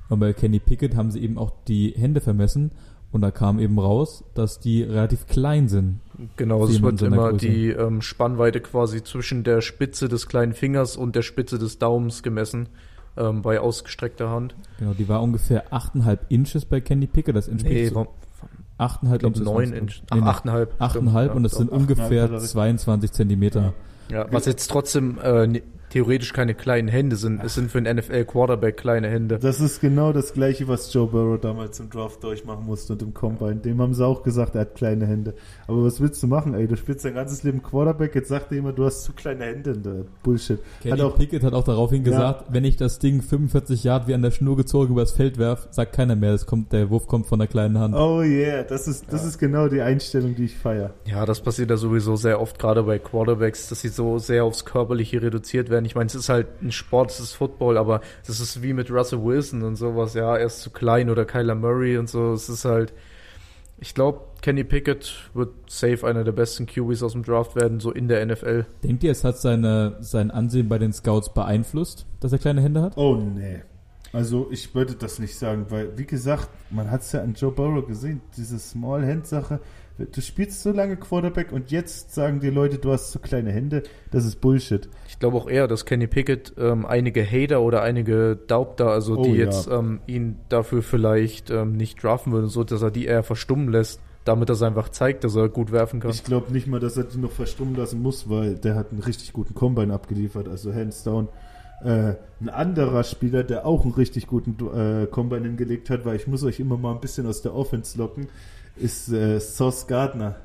Speaker 1: Und bei Kenny Pickett haben sie eben auch die Hände vermessen und da kam eben raus, dass die relativ klein sind.
Speaker 3: Genau, es wird immer
Speaker 1: Größe.
Speaker 3: die ähm, Spannweite quasi zwischen der Spitze des kleinen Fingers und der Spitze des Daumens gemessen ähm, bei ausgestreckter Hand.
Speaker 1: Genau, die war ungefähr 8,5 Inches bei Kenny Pickett, das entspricht
Speaker 3: Nee,
Speaker 1: so
Speaker 3: war,
Speaker 1: 8,5
Speaker 3: ich glaube
Speaker 1: Inches.
Speaker 3: 9
Speaker 1: waren's.
Speaker 3: Inch.
Speaker 1: Nee, nee.
Speaker 3: Ach, 8,5.
Speaker 1: 8,5
Speaker 3: stimmt,
Speaker 1: und das sind ungefähr
Speaker 2: 8,5 hat er
Speaker 1: 22 Zentimeter.
Speaker 3: Ja, was jetzt trotzdem äh, ne- theoretisch keine kleinen Hände sind. Es sind für einen NFL-Quarterback kleine Hände.
Speaker 2: Das ist genau das gleiche, was Joe Burrow damals im Draft durchmachen musste und im Combine. Dem haben sie auch gesagt, er hat kleine Hände. Aber was willst du machen, ey? Du spielst dein ganzes Leben Quarterback, jetzt sagt er immer, du hast zu kleine Hände. Bullshit.
Speaker 1: Kenny
Speaker 2: Hat auch,
Speaker 1: Pickett hat auch daraufhin
Speaker 2: Ja.
Speaker 1: gesagt, wenn ich das Ding 45 Yard wie an der Schnur gezogen übers Feld werf, sagt keiner mehr, das kommt, der Wurf kommt von der kleinen Hand.
Speaker 2: oh yeah, das ist, das ist genau die Einstellung, die ich feiere.
Speaker 3: Ja, das passiert ja sowieso sehr oft, gerade bei Quarterbacks, dass sie so sehr aufs Körperliche reduziert werden. Ich meine, es ist halt ein Sport, es ist Football, aber das ist wie mit Russell Wilson und sowas. Ja, er ist zu klein oder Kyler Murray und so. Es ist halt, ich glaube, Kenny Pickett wird safe einer der besten QBs aus dem Draft werden, so in der NFL.
Speaker 1: Denkt ihr, es hat seine, sein Ansehen bei den Scouts beeinflusst, dass er kleine Hände hat?
Speaker 2: Oh nee. Also ich würde das nicht sagen, weil, wie gesagt, man hat es ja an Joe Burrow gesehen, diese Small-Hand-Sache. Du spielst so lange Quarterback und jetzt sagen die Leute, du hast so kleine Hände. Das ist Bullshit.
Speaker 3: Ich glaube auch eher, dass Kenny Pickett ähm, einige Hater oder einige Daubter, also
Speaker 2: Oh,
Speaker 3: die
Speaker 2: ja.
Speaker 3: jetzt ähm, ihn dafür vielleicht ähm, nicht draften würden, so dass er die eher verstummen lässt, damit er es einfach zeigt, dass er gut werfen kann.
Speaker 2: Ich glaube nicht mal, dass er die noch verstummen lassen muss, weil der hat einen richtig guten Combine abgeliefert, also hands down. Äh, ein anderer Spieler, der auch einen richtig guten äh, Combine hingelegt hat, weil ich muss euch immer mal ein bisschen aus der Offense locken, ist äh, Sauce Gardner.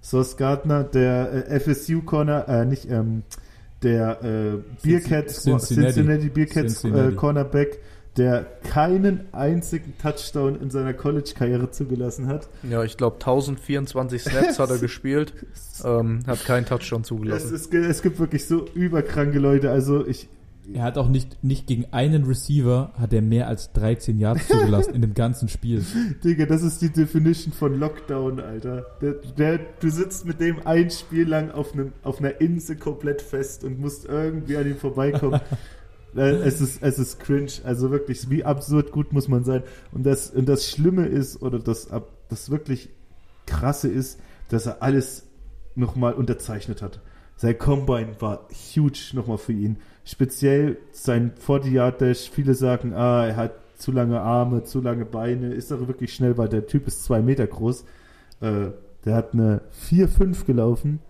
Speaker 2: Sauce Gardner, der äh, FSU-Corner, äh, nicht, ähm, der äh, Bearcats,
Speaker 1: Cincinnati.
Speaker 2: Cincinnati, Bearcats äh. Cornerback, der keinen einzigen Touchdown in seiner College-Karriere zugelassen hat.
Speaker 3: Ja, ich glaube 1024 Snaps hat er gespielt, ähm, hat keinen Touchdown
Speaker 2: Es,
Speaker 3: zugelassen.
Speaker 2: es, gibt- es gibt wirklich so überkranke Leute. Also ich,
Speaker 1: Er hat auch nicht, nicht gegen einen Receiver hat er mehr als 13 Yards zugelassen in dem ganzen Spiel.
Speaker 2: Digga, das ist die Definition von Lockdown, Alter. Der, der, du sitzt mit dem ein Spiel lang auf, einem, auf einer Insel komplett fest und musst irgendwie an ihm vorbeikommen. Äh, es, ist, es ist cringe. Also wirklich, wie absurd gut muss man sein. Und das, und das Schlimme ist, oder das, das wirklich Krasse ist, dass er alles nochmal unterzeichnet hat. Sein Combine war huge nochmal für ihn. Speziell sein 40-Yard-Dash. Viele sagen, ah, er hat zu lange Arme, zu lange Beine. Ist aber wirklich schnell, weil der Typ ist zwei Meter groß. Äh, der hat eine 4-5 gelaufen.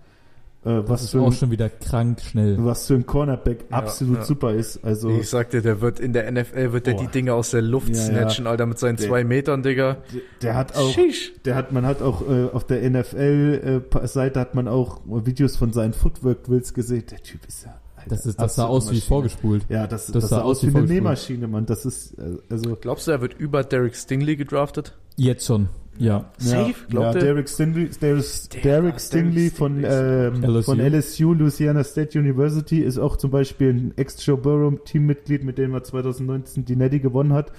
Speaker 2: Äh,
Speaker 1: Das
Speaker 2: was,
Speaker 1: ist
Speaker 2: für
Speaker 1: auch
Speaker 2: ein,
Speaker 1: schon wieder krank schnell.
Speaker 2: was für ein Cornerback
Speaker 3: Ja,
Speaker 2: absolut
Speaker 3: ja.
Speaker 2: super ist. Also,
Speaker 3: Ich sagte, der wird in der NFL wird der die Dinge aus der Luft
Speaker 2: Ja, ja.
Speaker 3: snatchen, Alter, mit seinen
Speaker 2: Der-
Speaker 3: zwei Metern, Digga.
Speaker 2: der, der hat auch,
Speaker 3: Sheesh.
Speaker 2: der hat, man hat auch äh, auf der NFL-Seite hat man auch Videos von seinen Footwork-Drills gesehen. Der Typ ist ja. Alter,
Speaker 1: Das, ist, das sah aus wie vorgespult.
Speaker 2: Ja, das,
Speaker 1: Das
Speaker 2: das,
Speaker 1: sah
Speaker 2: sah aus
Speaker 1: aus
Speaker 2: wie
Speaker 1: wie
Speaker 2: eine. Nähmaschine, Mann. Das ist, äh, also.
Speaker 3: Glaubst du, er wird über Derek Stingley gedraftet?
Speaker 1: Jetzt schon, ja.
Speaker 3: Safe?
Speaker 2: Ja,
Speaker 3: Glaubt
Speaker 2: ja? Derek Stingley, Derek,
Speaker 3: Der-
Speaker 2: Derek
Speaker 3: Derek
Speaker 2: Stingley von, ähm,
Speaker 1: LSU.
Speaker 2: von LSU, Louisiana State University, ist auch zum Beispiel ein Ex-Joe Burrow-Teammitglied, mit dem er 2019 die Netty gewonnen hat.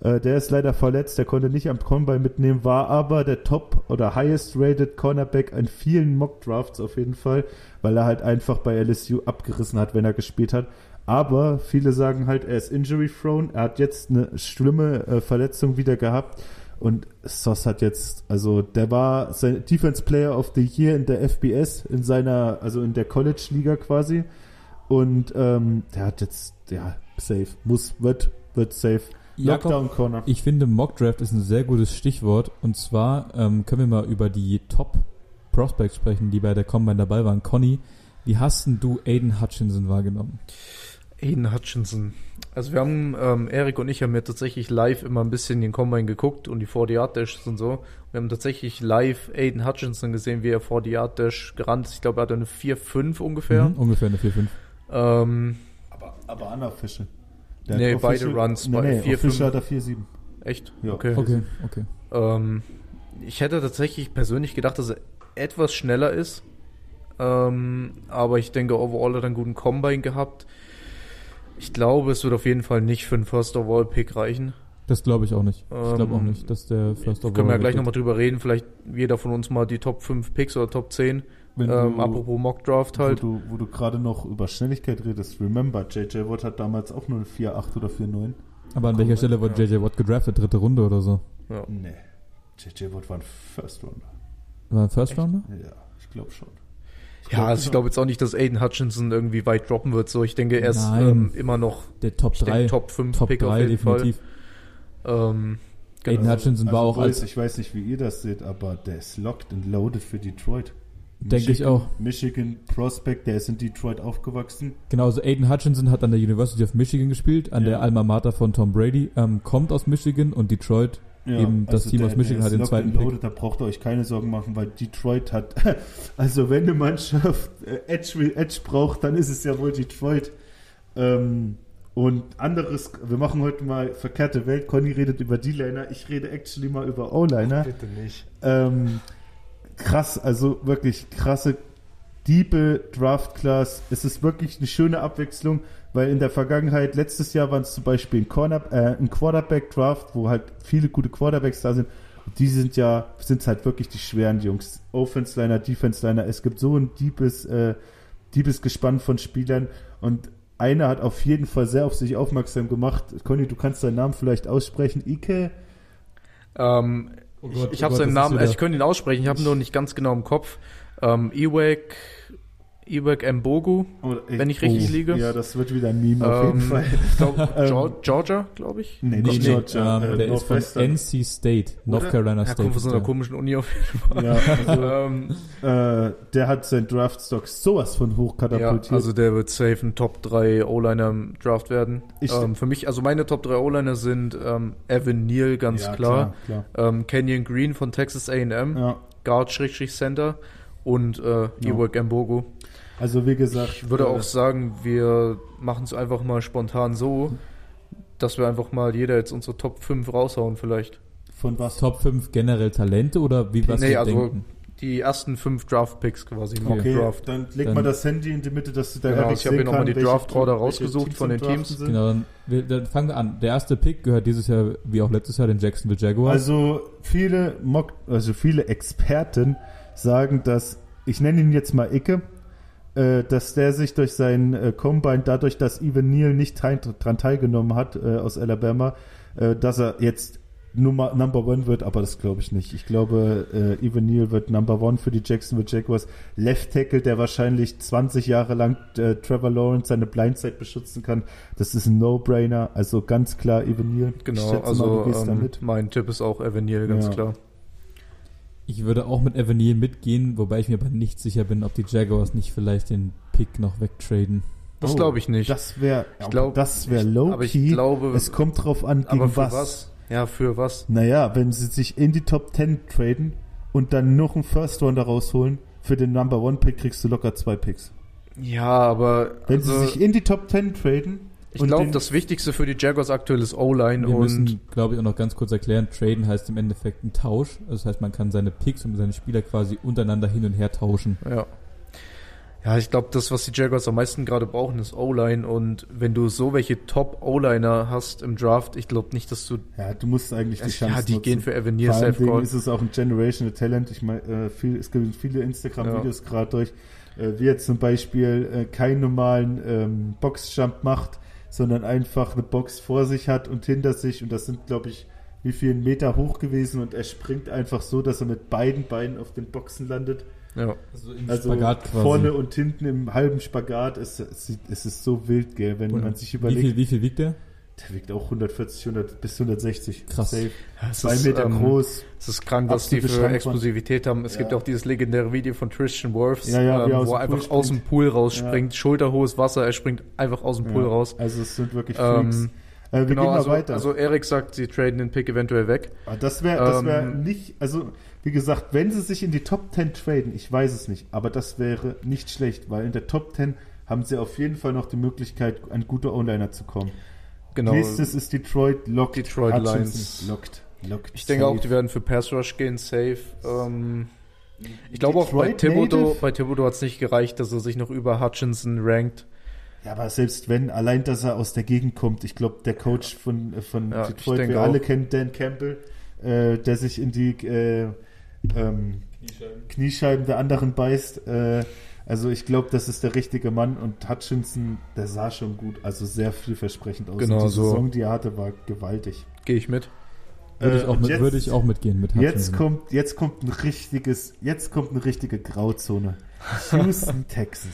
Speaker 2: Äh, der ist leider verletzt, der konnte nicht am Combine mitnehmen, war aber der Top- oder Highest-Rated Cornerback in vielen Mock-Drafts auf jeden Fall, weil er halt einfach bei LSU abgerissen hat, wenn er gespielt hat. Aber viele sagen halt, er ist injury-prone, er hat jetzt eine schlimme äh, Verletzung wieder gehabt und Sos hat jetzt, also der war sein Defense Player of the Year in der FBS, in seiner, also in der College-Liga quasi. Und ähm, der hat jetzt, ja, safe, muss, wird, wird safe.
Speaker 1: Jakob,
Speaker 2: Lockdown Corner.
Speaker 1: ich finde Mock Draft ist ein sehr gutes Stichwort. Und zwar ähm, können wir mal über die Top Prospects sprechen, die bei der Combine dabei waren. Conny, Wie hast denn du Aiden Hutchinson wahrgenommen?
Speaker 3: Aiden Hutchinson. Also wir haben, ähm, Erik und ich haben ja tatsächlich live immer ein bisschen den Combine geguckt und die 40 Yard Dashes und so. Wir haben tatsächlich live Aiden Hutchinson gesehen, wie er 40 Yard Dash gerannt ist. Ich glaube, er hatte eine 4-5 ungefähr.
Speaker 1: Mhm, ungefähr eine 4-5.
Speaker 3: Ähm,
Speaker 2: Aber, aber unofficial.
Speaker 3: Nee, beide Runs
Speaker 2: Nee,
Speaker 3: bei
Speaker 2: nee,
Speaker 3: 4,
Speaker 2: official
Speaker 3: 5.
Speaker 2: hat er 4-7.
Speaker 3: echt?
Speaker 2: Ja.
Speaker 3: Okay.
Speaker 1: Okay, okay.
Speaker 3: Ähm, ich hätte tatsächlich persönlich gedacht, dass er etwas schneller ist. Ähm, aber ich denke, overall hat er einen guten Combine gehabt. Ich glaube, es wird auf jeden Fall nicht für einen First Overall Pick reichen.
Speaker 1: Das glaube ich auch nicht. Ich glaube auch
Speaker 3: Ähm,
Speaker 1: nicht, dass der First of
Speaker 3: Können wir ja
Speaker 1: All
Speaker 3: gleich nochmal drüber reden. Vielleicht jeder von uns mal die Top 5 Picks oder Top 10.
Speaker 2: Wenn
Speaker 3: Ähm,
Speaker 2: du,
Speaker 3: apropos Mock Draft
Speaker 2: wo
Speaker 3: halt.
Speaker 2: du, wo du gerade noch über Schnelligkeit redest, remember, JJ Watt hat damals auch nur eine 4-8 oder 4-9.
Speaker 1: Aber an welcher Stelle wurde
Speaker 3: Ja.
Speaker 1: JJ Watt gedraftet? Dritte Runde oder so?
Speaker 3: Ja.
Speaker 2: Nee. JJ Watt war ein First Rounder.
Speaker 1: War ein First Rounder?
Speaker 2: Ja, ich glaube schon.
Speaker 3: Ja, also ich glaube jetzt auch nicht, dass Aiden Hutchinson irgendwie weit droppen wird. So, ich denke, er ist ähm, immer noch
Speaker 1: Der Top
Speaker 3: ich denke,
Speaker 1: 3.
Speaker 3: Top 5
Speaker 1: Top
Speaker 3: Pick auf
Speaker 1: 3
Speaker 3: jeden
Speaker 1: definitiv.
Speaker 3: Fall. Ähm,
Speaker 1: Aiden
Speaker 3: genau.
Speaker 1: Hutchinson war auch als,
Speaker 2: Ich weiß nicht, wie ihr das seht, aber der ist locked and loaded für Detroit.
Speaker 1: Denke ich auch.
Speaker 2: Michigan Prospect, der ist in Detroit aufgewachsen.
Speaker 1: Genau, also Aiden Hutchinson hat an der University of Michigan gespielt, an
Speaker 2: Ja.
Speaker 1: der Alma Mater von Tom Brady, ähm, kommt aus Michigan und Detroit Eben das Team aus Michigan
Speaker 2: der
Speaker 1: hat den zweiten
Speaker 2: loaded, Da braucht ihr euch keine Sorgen machen, weil Detroit hat, also wenn eine Mannschaft äh, Edge, Edge braucht, dann ist es ja wohl Detroit. Ähm, und anderes, wir machen heute mal verkehrte Welt. Conny redet über D-Liner, ich rede actually mal über O-Liner.
Speaker 3: Bitte nicht.
Speaker 2: Ähm, krass, also wirklich krasse, diebe Draft-Class. Es ist wirklich eine schöne Abwechslung, weil in der Vergangenheit, letztes Jahr waren es zum Beispiel ein, Corner, äh, ein Quarterback-Draft, wo halt viele gute Quarterbacks da sind. Und die sind ja, sind halt wirklich die schweren Jungs. Offense-Liner, Defense-Liner. Es gibt so ein diebes, äh, diebes Gespann von Spielern und einer hat auf jeden Fall sehr auf sich aufmerksam gemacht. Conny, du kannst seinen Namen vielleicht aussprechen. Ike?
Speaker 3: Ähm,
Speaker 1: Oh
Speaker 3: ich
Speaker 1: Gott,
Speaker 3: ich
Speaker 1: oh
Speaker 3: habe seinen Namen, also ich könnte ihn aussprechen, ich habe ihn nur nicht ganz genau im Kopf. Ähm, Ewek, Ewek Mbogu,
Speaker 2: Oder,
Speaker 3: Wenn ich richtig liege.
Speaker 2: Ja, das wird wieder ein Meme auf jeden
Speaker 3: ähm,
Speaker 2: Fall.
Speaker 3: ich glaub,
Speaker 2: Ähm,
Speaker 3: Geor- Georgia, glaube ich.
Speaker 2: Nee, nicht
Speaker 1: nee,
Speaker 2: Georgia.
Speaker 1: ähm,
Speaker 2: äh,
Speaker 1: der ist von. NC State, North
Speaker 2: Oder?
Speaker 1: Carolina
Speaker 3: Er
Speaker 1: State.
Speaker 3: kommt von so einer komischen Uni auf jeden Fall.
Speaker 2: Ja, also,
Speaker 3: Ähm,
Speaker 2: äh, der hat sein Draftstock sowas von hoch
Speaker 3: ja,
Speaker 2: katapultiert.
Speaker 3: also der wird safe ein Top 3 O-Liner im Draft werden.
Speaker 2: Ich-
Speaker 3: ähm, für mich, also meine Top 3 O-Liner sind ähm, Evan Neal, ganz
Speaker 2: ja,
Speaker 3: klar.
Speaker 2: klar.
Speaker 3: Ähm, Kenyon Green von Texas A&M,
Speaker 2: Ja,
Speaker 3: Guard-Center und äh, Ewek Mbogu.
Speaker 2: also wie gesagt,
Speaker 3: Ich würde
Speaker 2: äh,
Speaker 3: auch sagen, wir machen es einfach mal spontan so, dass wir einfach mal jeder jetzt unsere Top 5 raushauen vielleicht.
Speaker 2: von was?
Speaker 1: Top 5 generell Talente oder wie was
Speaker 3: nee,
Speaker 1: wir
Speaker 3: also
Speaker 1: denken?
Speaker 3: die ersten 5 Draft-Picks quasi
Speaker 2: Okay,
Speaker 3: Draft.
Speaker 2: dann leg
Speaker 1: Dann-
Speaker 2: mal das Handy in die Mitte, dass du da
Speaker 3: Genau, ich habe hier nochmal die Draft-Order rausgesucht von den Teams.
Speaker 2: Sind.
Speaker 1: Genau, dann, wir, dann fangen wir an. Der erste Pick gehört dieses Jahr, wie auch letztes Jahr, den Jacksonville Jaguars.
Speaker 2: Also viele Mock, also viele Experten sagen, dass ich nenne ihn jetzt mal Icke, äh, dass der sich durch seinen äh, Combine, dadurch, dass Evan Neal nicht dran teilgenommen hat äh, aus Alabama, äh, dass er jetzt Nummer, Number One wird, aber das glaube ich nicht. Ich glaube, äh, Evan Neal wird Number One für die Jacksonville Jaguars. Left Tackle, der wahrscheinlich 20 Jahre lang äh, Trevor Lawrence seine Blindside beschützen kann. Das ist ein No-Brainer. Also ganz klar Evan Neal.
Speaker 3: Genau, also
Speaker 2: mal,
Speaker 3: ähm, mein Tipp ist auch Evan Neal, ganz
Speaker 2: Ja.
Speaker 3: klar.
Speaker 1: Ich würde auch mit Neal mitgehen, wobei ich mir aber nicht sicher bin, ob die Jaguars nicht vielleicht den Pick noch wegtraden.
Speaker 3: Das
Speaker 2: Oh,
Speaker 3: glaube ich nicht.
Speaker 2: Das wäre,
Speaker 3: Ich glaub-
Speaker 2: das wäre
Speaker 3: ich-
Speaker 2: low
Speaker 3: aber ich
Speaker 2: key.
Speaker 3: glaube-
Speaker 2: es kommt drauf an, gegen
Speaker 3: Aber für
Speaker 2: was.
Speaker 3: was? Ja, für was?
Speaker 2: Naja, wenn sie sich in die Top 10 traden und dann noch einen First Rounder rausholen, für den Number One Pick kriegst du locker zwei Picks.
Speaker 3: Ja, aber
Speaker 2: Wenn
Speaker 3: also,
Speaker 2: sie sich in die Top 10 traden,
Speaker 3: ich glaube, das Wichtigste für die Jaguars aktuell ist O-Line
Speaker 1: Wir
Speaker 3: und
Speaker 1: müssen, glaube ich, auch noch ganz kurz erklären, traden heißt im Endeffekt ein Tausch. Das heißt, man kann seine Picks und seine Spieler quasi untereinander hin und her tauschen.
Speaker 3: Ja. Ja, ich glaube, das, was die Jaguars am meisten gerade brauchen, ist O-Line. Und wenn du so welche Top-O-Liner hast im Draft, ich glaube nicht, dass du.
Speaker 2: ja, du musst eigentlich die Chance
Speaker 3: ja, die
Speaker 2: nutzen.
Speaker 3: gehen für Evan Neal
Speaker 2: Vor
Speaker 3: Call.
Speaker 2: ist es auch ein Generational Talent. Ich meine, äh, viel, es gibt viele Instagram-Videos gerade durch, äh, wie er zum Beispiel äh, keinen normalen ähm, Boxjump macht, sondern einfach eine Box vor sich hat und hinter sich. Und das sind, glaube ich, wie viel Meter hoch gewesen. Und er springt einfach so, dass er mit beiden Beinen auf den Boxen landet.
Speaker 3: Ja.
Speaker 1: Also im
Speaker 2: Also vorne und hinten im halben Spagat. Es, es, es ist so wild, gell, wenn
Speaker 1: Und
Speaker 2: man sich
Speaker 1: wie
Speaker 2: überlegt.
Speaker 1: viel, wie viel wiegt der?
Speaker 2: Der wiegt auch 140, 100 bis 160.
Speaker 1: Krass.
Speaker 2: Safe.
Speaker 3: Ja, es
Speaker 2: Zwei
Speaker 3: ist,
Speaker 2: Meter
Speaker 3: ähm,
Speaker 2: groß.
Speaker 3: Es ist krank, was die für. Explosivität haben. Es gibt
Speaker 2: Ja.
Speaker 3: auch dieses legendäre Video von Christian Wirfs,
Speaker 2: Ja, ja,
Speaker 3: ähm,
Speaker 2: aus
Speaker 3: wo er
Speaker 2: dem Pool
Speaker 3: einfach aus dem
Speaker 2: springt.
Speaker 3: Pool rausspringt, schulterhohes Wasser, er springt einfach aus dem Pool raus.
Speaker 2: Also es sind wirklich Freaks.
Speaker 3: Ähm,
Speaker 2: äh, wir
Speaker 3: genau,
Speaker 2: gehen mal
Speaker 3: also,
Speaker 2: weiter.
Speaker 3: also Erik sagt, sie traden den Pick eventuell weg.
Speaker 2: Ah, das wäre das wär
Speaker 3: ähm,
Speaker 2: nicht, also wie gesagt, wenn sie sich in die Top 10 traden, ich weiß es nicht, aber das wäre nicht schlecht, weil in der Top 10 haben sie auf jeden Fall noch die Möglichkeit, an gute O-Liner zu kommen.
Speaker 3: Genau.
Speaker 2: Nächstes ist Detroit, locked.
Speaker 3: Detroit
Speaker 2: Hutchinson,
Speaker 3: Lions.
Speaker 2: Locked, locked.
Speaker 3: Ich denke
Speaker 2: safe.
Speaker 3: auch, die werden für Pass Rush gehen, safe. Ähm, ich glaube auch bei Thibodeau, bei Thibodeau hat es nicht gereicht, dass er sich noch über Hutchinson rankt.
Speaker 2: Ja, aber selbst wenn, allein, dass er aus der Gegend kommt, ich glaube, der Coach von, äh, von
Speaker 3: Ja,
Speaker 2: Detroit, wir alle
Speaker 3: auch.
Speaker 2: kennen Dan Campbell, äh, der sich in die äh, ähm, Kniescheiben der anderen beißt. Äh, also ich glaube, das ist der richtige Mann und Hutchinson, der sah schon gut, also sehr vielversprechend aus.
Speaker 3: Genau
Speaker 2: und die
Speaker 3: so.
Speaker 2: Saison, die er hatte, war gewaltig.
Speaker 3: Gehe ich mit.
Speaker 1: Würde,
Speaker 2: Äh,
Speaker 1: ich auch mit,
Speaker 2: jetzt-
Speaker 1: würde ich auch mitgehen mit
Speaker 2: Jetzt
Speaker 1: Hutchinson.
Speaker 2: kommt, jetzt kommt ein richtiges, jetzt kommt eine richtige Grauzone. Houston, Texas.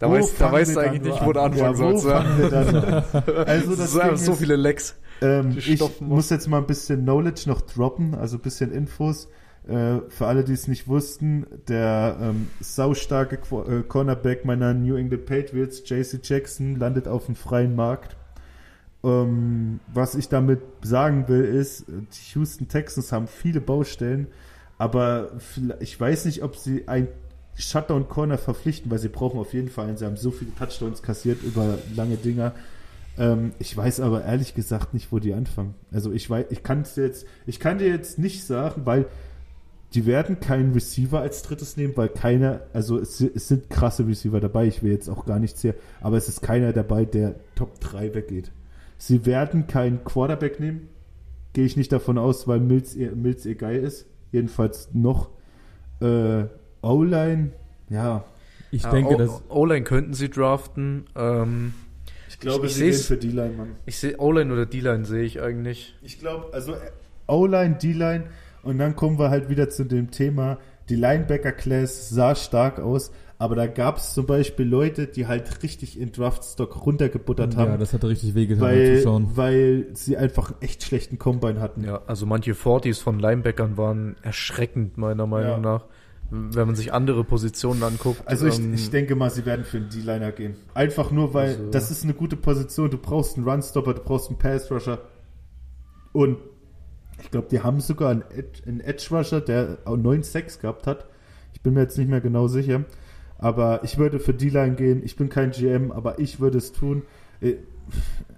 Speaker 3: Da
Speaker 2: Wo
Speaker 3: weißt, da weißt du eigentlich nicht, wo du
Speaker 2: an?
Speaker 3: anfangen sollst. Ja.
Speaker 2: Also
Speaker 3: das so
Speaker 2: ist-
Speaker 3: viele Lecks.
Speaker 2: Ähm, ich muss. jetzt mal ein bisschen Knowledge noch droppen, also ein bisschen Infos. Äh, für alle, die es nicht wussten, der ähm, saustarke Qu äh, Cornerback meiner New England Patriots, JC Jackson, landet auf dem freien Markt. Ähm, was ich damit sagen will, ist, die Houston Texans haben viele Baustellen, aber ich weiß nicht, ob sie ein Shutdown Corner verpflichten, weil sie brauchen auf jeden Fall einen. Sie haben so viele Touchdowns kassiert über lange Dinger. Ähm, ich weiß aber ehrlich gesagt nicht, wo die anfangen. Also ich weiß, ich kann es jetzt, ich kann dir jetzt nicht sagen, weil die werden keinen Receiver als drittes nehmen, weil keiner, also es, es sind krasse Receiver dabei, ich will jetzt auch gar nichts hier, aber es ist keiner dabei, der Top 3 weggeht. Sie werden keinen Quarterback nehmen, gehe ich nicht davon aus, weil Mills ihr, Mills ihr geil ist. Jedenfalls noch. Äh, O-Line, ja.
Speaker 1: Ich
Speaker 3: Ja,
Speaker 1: denke, dass
Speaker 3: O-Line könnten sie draften. Ähm,
Speaker 2: Ich glaube,
Speaker 3: Ich- ich
Speaker 2: sie gehen für D-Line, Mann.
Speaker 3: ich sehe O-Line oder D-Line sehe ich eigentlich.
Speaker 2: Ich glaube, also äh, O-Line, D-Line und dann kommen wir halt wieder zu dem Thema, die Linebacker-Class sah stark aus, aber da gab es zum Beispiel Leute, die halt richtig in Draftstock runtergebuttert
Speaker 1: ja,
Speaker 2: haben,
Speaker 1: das hatte richtig wehgetan
Speaker 2: weil, weil sie einfach einen echt schlechten Combine hatten.
Speaker 3: Ja, also manche 40s von Linebackern waren erschreckend, meiner Meinung
Speaker 2: Ja.
Speaker 3: nach. Wenn man sich andere Positionen anguckt.
Speaker 2: Also ich,
Speaker 3: ähm,
Speaker 2: ich denke mal, sie werden für einen D-Liner gehen. Einfach nur, weil
Speaker 3: Also-
Speaker 2: das ist eine gute Position. Du brauchst einen Runstopper, du brauchst einen Pass-Rusher. Und ich glaube, die haben sogar einen, Ed- einen Edge-Rusher, der auch 9-6 gehabt hat. Ich bin mir jetzt nicht mehr genau sicher. Aber ich würde für D-Line gehen. Ich bin kein GM, aber ich würde es tun. Äh,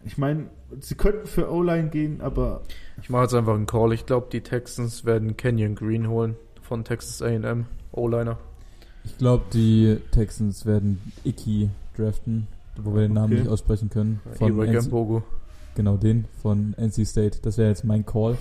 Speaker 2: Ich meine, sie könnten für O-Line gehen, aber
Speaker 3: Ich mache jetzt einfach einen Call. Ich glaube, die Texans werden Kenyon Green holen von Texas A&M. O-Liner.
Speaker 1: Ich glaube, die Texans werden Icky draften, wo wir den Namen
Speaker 2: Okay.
Speaker 1: nicht aussprechen können. Von NC,
Speaker 3: Bogo.
Speaker 1: genau den von NC State. Das wäre jetzt mein Call,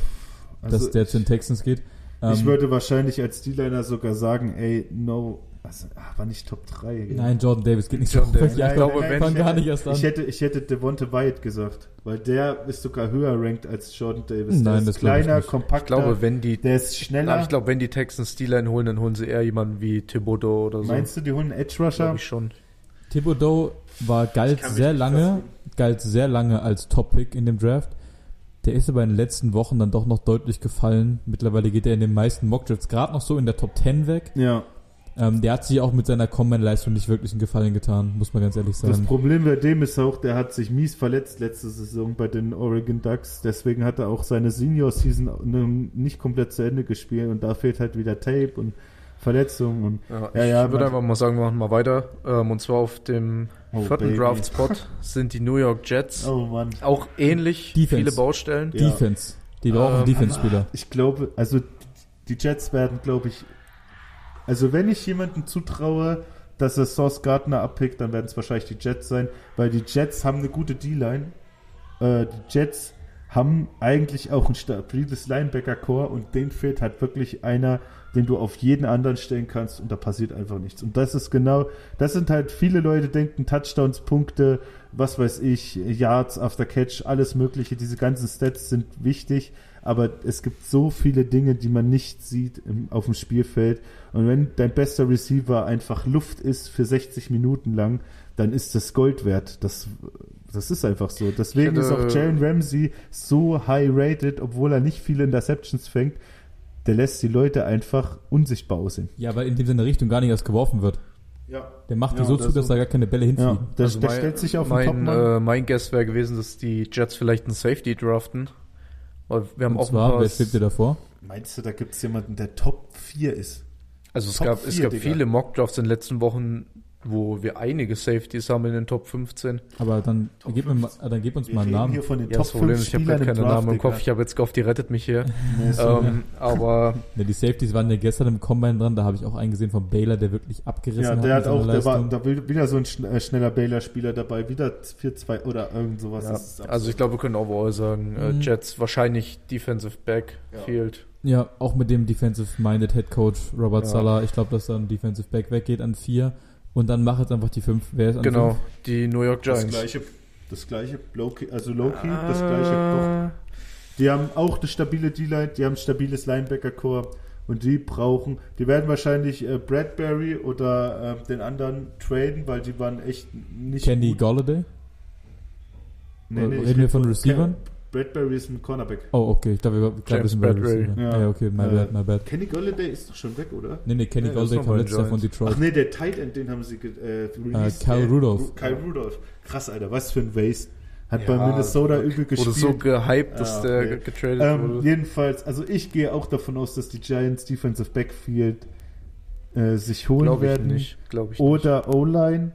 Speaker 2: also
Speaker 1: dass der zu den Texans geht.
Speaker 2: ich
Speaker 1: Ähm,
Speaker 2: würde wahrscheinlich als D-Liner sogar sagen, ey, no, also, aber nicht Top 3.
Speaker 1: Nein, Jordan Davis geht nicht
Speaker 3: Jordan
Speaker 1: so
Speaker 3: Davis. Ja,
Speaker 1: Ich
Speaker 3: ich glaube,
Speaker 1: fang
Speaker 2: ich
Speaker 1: gar
Speaker 2: hätte-
Speaker 1: nicht erst an.
Speaker 2: Ich hätte, ich hätte Devonte Wyatt gesagt, weil der ist sogar höher ranked als Jordan Davis. Der
Speaker 1: Nein,
Speaker 2: ist
Speaker 1: das ich
Speaker 2: kleiner,
Speaker 1: nicht.
Speaker 2: kompakter,
Speaker 3: Ich glaube, wenn die,
Speaker 2: der ist schneller.
Speaker 3: na, ich glaube, wenn die Texans D-Line holen, dann holen sie eher jemanden wie Thibodeau oder so.
Speaker 2: Meinst du, die holen einen Edge Rusher?
Speaker 3: Glaube ich schon.
Speaker 1: Thibodeau war galt sehr lange, galt sehr lange als Top-Pick in dem Draft. Der ist aber in den letzten Wochen dann doch noch deutlich gefallen. Mittlerweile geht er in den meisten Mockdrafts gerade noch so in der Top 10 weg.
Speaker 2: Ja.
Speaker 1: Ähm, der hat sich auch mit seiner Combine-Leistung nicht wirklich einen Gefallen getan, muss man ganz ehrlich
Speaker 2: Das
Speaker 1: sagen.
Speaker 2: Problem bei dem ist auch, der hat sich mies verletzt letzte Saison bei den Oregon Ducks. Deswegen hat er auch seine Senior-Season nicht komplett zu Ende gespielt und da fehlt halt wieder Tape und Verletzungen und
Speaker 3: Ja,
Speaker 2: Ja,
Speaker 3: ich
Speaker 2: ja,
Speaker 3: würde einfach mal sagen, wir machen mal weiter. Ähm, und zwar auf dem
Speaker 2: Oh,
Speaker 3: vierten. Draft-Spot sind die New York Jets.
Speaker 2: oh Mann.
Speaker 3: Auch ähnlich,
Speaker 1: Defense.
Speaker 3: viele Baustellen.
Speaker 2: Ja.
Speaker 1: Defense. Die brauchen
Speaker 3: Ähm,
Speaker 1: Defense-Spieler.
Speaker 2: Ich glaube, also die Jets werden, glaube ich, also wenn ich jemandem zutraue, dass er Sauce Gardner abpickt, dann werden es wahrscheinlich die Jets sein, weil die Jets haben eine gute D-Line. Äh, die Jets haben eigentlich auch ein stabiles Linebacker-Core und denen fehlt halt wirklich einer, den du auf jeden anderen stellen kannst und da passiert einfach nichts. Und das ist genau, das sind halt viele Leute denken Touchdowns, Punkte, was weiß ich, Yards after Catch, alles mögliche, diese ganzen Stats sind wichtig, aber es gibt so viele Dinge, die man nicht sieht im, auf dem Spielfeld. Und wenn dein bester Receiver einfach Luft ist für 60 Minuten lang, dann ist das Gold wert. Das, das ist einfach so. Deswegen
Speaker 3: Ich
Speaker 2: ist
Speaker 3: hätte-
Speaker 2: auch Jalen Ramsey so high rated, obwohl er nicht viele Interceptions fängt. Der lässt die Leute einfach unsichtbar aussehen.
Speaker 1: Ja, weil in dem seine Richtung gar nicht erst geworfen wird.
Speaker 2: Ja.
Speaker 1: Der macht die
Speaker 2: Ja,
Speaker 1: so
Speaker 2: das
Speaker 1: zu, dass
Speaker 2: so-
Speaker 1: da gar keine Bälle hinfliegen.
Speaker 2: Ja, der,
Speaker 3: Also
Speaker 2: der
Speaker 3: mein-
Speaker 2: stellt sich auf den
Speaker 3: mein,
Speaker 2: Topmann.
Speaker 3: äh, mein Guess wäre gewesen, dass die Jets vielleicht einen Safety draften. Weil wir haben
Speaker 1: Und
Speaker 3: auch ein
Speaker 1: zwar,
Speaker 3: paar.
Speaker 1: wer schwebt dir davor?
Speaker 2: Meinst du, da gibt es jemanden, der Top 4 ist?
Speaker 3: Also es
Speaker 2: Top
Speaker 3: gab, es
Speaker 2: vier,
Speaker 3: gab
Speaker 2: Digga.
Speaker 3: viele Mockdrafts in den letzten Wochen, wo wir einige Safeties haben in den Top 15.
Speaker 1: Aber dann,
Speaker 2: Top
Speaker 1: gib, mir mal,
Speaker 2: 15.
Speaker 1: dann gib uns
Speaker 2: Wir
Speaker 1: mal einen Namen.
Speaker 2: hier von den
Speaker 3: Ja,
Speaker 2: Top
Speaker 3: Problem
Speaker 2: 5
Speaker 3: ist, ich habe gerade
Speaker 2: im
Speaker 3: keine
Speaker 2: Draft,
Speaker 3: Namen im Kopf. Ich habe jetzt gehofft, die rettet mich hier.
Speaker 2: Nee, sorry.
Speaker 3: ähm, aber
Speaker 1: Ja, die Safeties waren ja gestern im Combine dran, da habe ich auch einen gesehen von Baylor, der wirklich abgerissen
Speaker 2: ja,
Speaker 1: hat.
Speaker 2: der
Speaker 1: mit
Speaker 2: hat auch, der war da wieder so ein äh, schneller Baylor-Spieler dabei, wieder 4-2 oder irgend sowas.
Speaker 3: ja, also ich glaube, wir können overall sagen, äh,
Speaker 1: Mhm.
Speaker 3: Jets wahrscheinlich Defensive Back
Speaker 2: Ja.
Speaker 3: Field.
Speaker 1: Ja, auch mit dem Defensive-Minded Head Coach Robert
Speaker 3: Ja.
Speaker 1: Sala. Ich glaube, dass dann Defensive Back weggeht an vier und dann macht jetzt einfach die fünf. Wer ist an
Speaker 3: Genau,
Speaker 1: fünf?
Speaker 3: die New York
Speaker 2: das
Speaker 3: Giants.
Speaker 2: gleiche, das gleiche, Low-Key, also Low-Key, das gleiche, doch.
Speaker 3: Ah,
Speaker 2: Die haben auch eine stabile D-Line, die haben ein stabiles Linebacker-Core und die brauchen, die werden wahrscheinlich äh, Bradbury oder äh, den anderen traden, weil die waren echt nicht
Speaker 1: Kenny
Speaker 2: gut.
Speaker 1: Golladay?
Speaker 2: Nee, nee,
Speaker 1: Reden wir von Receivern?
Speaker 2: Bradbury ist ein Cornerback.
Speaker 1: Oh, okay. Ich glaube, wir
Speaker 3: James
Speaker 1: wissen, der
Speaker 3: Bradbury.
Speaker 1: Receiver.
Speaker 2: Ja.
Speaker 1: Ja. okay, my
Speaker 2: Äh,
Speaker 1: bad, my bad.
Speaker 2: Kenny Golladay ist doch schon weg, oder?
Speaker 1: Nee, nee, Kenny
Speaker 3: ist
Speaker 1: Golladay
Speaker 3: noch
Speaker 1: kam letztes Jahr von. Detroit.
Speaker 2: Ach nee, der Tight End, den haben sie ge- äh, released.
Speaker 1: Kyle
Speaker 2: Äh,
Speaker 1: Rudolph.
Speaker 2: Ru- Kyle Rudolph. Krass, Alter, was für ein Waste. Hat
Speaker 3: Ja,
Speaker 2: bei Minnesota übel
Speaker 3: Wurde
Speaker 2: gespielt.
Speaker 3: so gehypt, dass
Speaker 2: Ja,
Speaker 3: der
Speaker 2: okay.
Speaker 3: ge- getradet
Speaker 2: Ähm,
Speaker 3: wurde.
Speaker 2: jedenfalls, also ich gehe auch davon aus, dass die Giants Defensive Backfield äh, sich holen
Speaker 3: Glaube ich
Speaker 2: werden.
Speaker 3: nicht. Glaube ich nicht.
Speaker 2: Oder O-Line,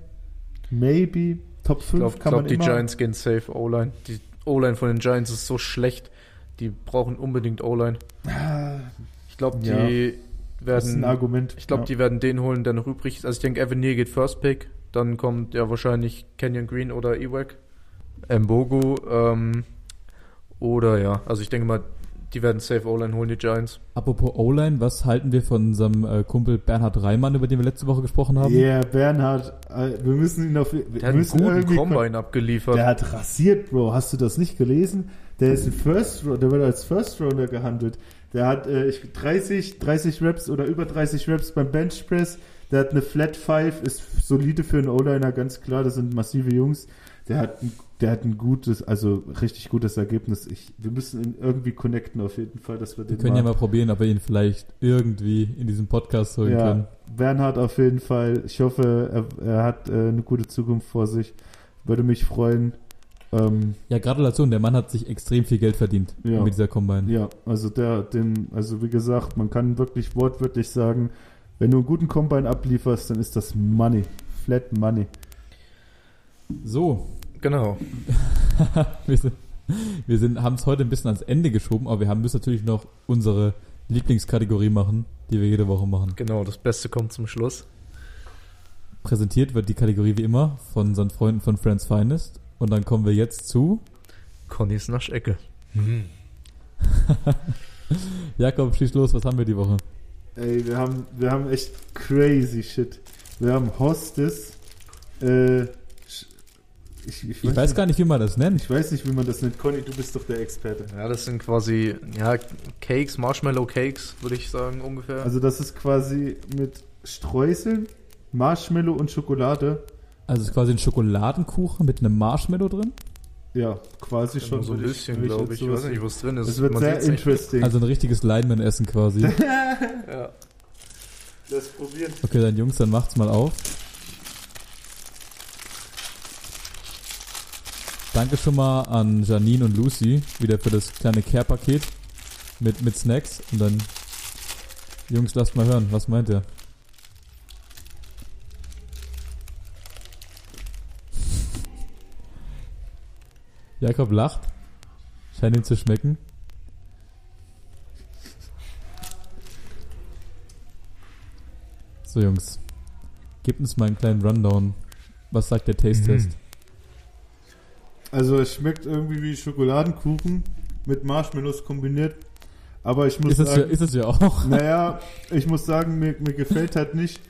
Speaker 2: maybe. Top 5
Speaker 3: Ich glaube,
Speaker 2: kann
Speaker 3: glaub,
Speaker 2: man
Speaker 3: die
Speaker 2: immer.
Speaker 3: Giants gehen safe O-Line. Die O-Line von den Giants ist so schlecht. Die brauchen unbedingt O-Line. Ich glaube, die
Speaker 2: Ja. das ist ein
Speaker 3: werden.
Speaker 2: Argument.
Speaker 3: Ich glaube,
Speaker 2: ja.
Speaker 3: die werden den holen, der noch übrig ist. Also ich denke, Evan Neal geht First Pick. Dann kommt ja wahrscheinlich Kenyon Green oder Ewek. Mbogu. Ähm, oder ja, also ich denke mal, die werden safe O-Line holen, die Giants.
Speaker 1: Apropos O-Line, was halten wir von unserem äh, Kumpel Bernhard Reimann, über den wir letzte Woche gesprochen haben?
Speaker 2: Yeah, Bernhard, äh, wir müssen ihn auf. Wir
Speaker 3: Der hat einen guten Combine abgeliefert.
Speaker 2: Der hat rasiert, Bro. Hast du das nicht gelesen? Der ist ein First der wird als First Rounder gehandelt. Der hat äh, ich, 30, 30 Reps oder über 30 Reps beim Bench Press. Der hat eine Flat Five, ist solide für einen O-Liner, ganz klar. Das sind massive Jungs. Der hat, ein, der hat ein gutes, also richtig gutes Ergebnis. Ich, wir müssen ihn irgendwie connecten auf jeden Fall, dass wir
Speaker 1: Wir
Speaker 2: den
Speaker 1: können ja mal probieren, ob wir ihn vielleicht irgendwie in diesem Podcast holen
Speaker 2: ja,
Speaker 1: können.
Speaker 2: Bernhard auf jeden Fall. Ich hoffe, er, er hat äh, eine gute Zukunft vor sich. Würde mich freuen. Ähm,
Speaker 1: Ja, Gratulation, der Mann hat sich extrem viel Geld verdient
Speaker 2: Ja.
Speaker 1: mit dieser Combine.
Speaker 2: Ja, also der, den, also wie gesagt, man kann wirklich wortwörtlich sagen, wenn du einen guten Combine ablieferst, dann ist das Money. Flat Money.
Speaker 1: So,
Speaker 3: Genau.
Speaker 1: wir sind, wir sind, haben es heute ein bisschen ans Ende geschoben, aber wir haben müssen natürlich noch unsere Lieblingskategorie machen, die wir jede Woche machen.
Speaker 3: Genau, das Beste kommt zum Schluss.
Speaker 1: Präsentiert wird die Kategorie wie immer von unseren Freunden von Friends Finest. Und dann kommen wir jetzt zu
Speaker 3: Connys Naschecke.
Speaker 1: Jakob, schieß los, was haben wir die Woche?
Speaker 2: Ey, wir haben, wir haben echt crazy shit. Wir haben Hostess. Äh, ich, ich,
Speaker 1: Ich weiß gar nicht, wie man das nennt.
Speaker 2: Ich weiß nicht, wie man das nennt. Conny, du bist doch der Experte.
Speaker 3: Ja, das sind quasi, ja, Cakes, Marshmallow Cakes, würde ich sagen, ungefähr.
Speaker 2: Also das ist quasi mit Streuseln, Marshmallow und Schokolade.
Speaker 1: Also es ist quasi ein Schokoladenkuchen mit einem Marshmallow drin.
Speaker 2: Ja, quasi
Speaker 3: Genau,
Speaker 2: schon.
Speaker 3: so ein bisschen, glaube ich. Ich weiß nicht, was drin ist.
Speaker 2: Es wird
Speaker 3: Man
Speaker 2: sehr interesting.
Speaker 1: Also ein richtiges Lineman-Essen quasi.
Speaker 3: Ja.
Speaker 2: das probieren.
Speaker 1: Okay, dann Jungs, dann macht's mal auf. Danke schon mal an Janine und Lucy wieder für das kleine Care-Paket mit, mit Snacks. Und dann, Jungs, lasst mal hören, was meint ihr? Jakob lacht. Scheint ihm zu schmecken. So, Jungs. Gebt uns mal einen kleinen Rundown. Was sagt der Taste-Test?
Speaker 2: Also es schmeckt irgendwie wie Schokoladenkuchen mit Marshmallows kombiniert. Aber ich muss
Speaker 1: Ist es, ja,
Speaker 2: sagen,
Speaker 1: ist es ja auch.
Speaker 2: naja, ich muss sagen, mir, mir gefällt halt nicht.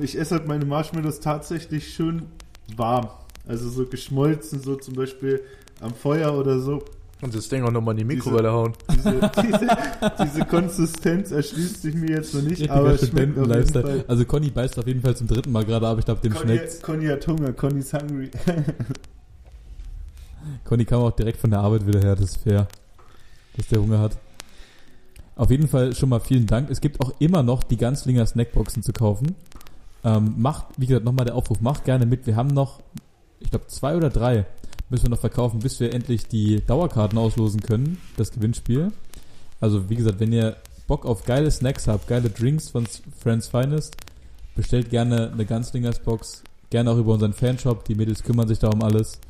Speaker 2: Ich esse halt meine Marshmallows tatsächlich schön warm. Also so geschmolzen, so zum Beispiel am Feuer oder so.
Speaker 3: Und das Ding auch nochmal in die Mikrowelle hauen.
Speaker 2: Diese, diese, diese Konsistenz erschließt sich mir jetzt noch nicht, aber es schmeckt auf jeden. Fall.
Speaker 1: Also Conny beißt auf jeden Fall zum dritten Mal gerade ab. Ich glaube, dem
Speaker 2: Conny,
Speaker 1: schmeckt's.
Speaker 2: Conny hat Hunger, Conny's hungry.
Speaker 1: Conny kam auch direkt von der Arbeit wieder her, das ist fair, dass der Hunger hat. Auf jeden Fall schon mal vielen Dank. Es gibt auch immer noch die Ganzlinger Snackboxen zu kaufen. Ähm, macht, wie gesagt, nochmal der Aufruf, macht gerne mit. Wir haben noch, ich glaube, zwei oder drei müssen wir noch verkaufen, bis wir endlich die Dauerkarten auslosen können, das Gewinnspiel. Also, wie gesagt, wenn ihr Bock auf geile Snacks habt, geile Drinks von Friends Finest, bestellt gerne eine Ganzlingers Box. Gerne auch über unseren Fanshop. Die Mädels kümmern sich da um alles.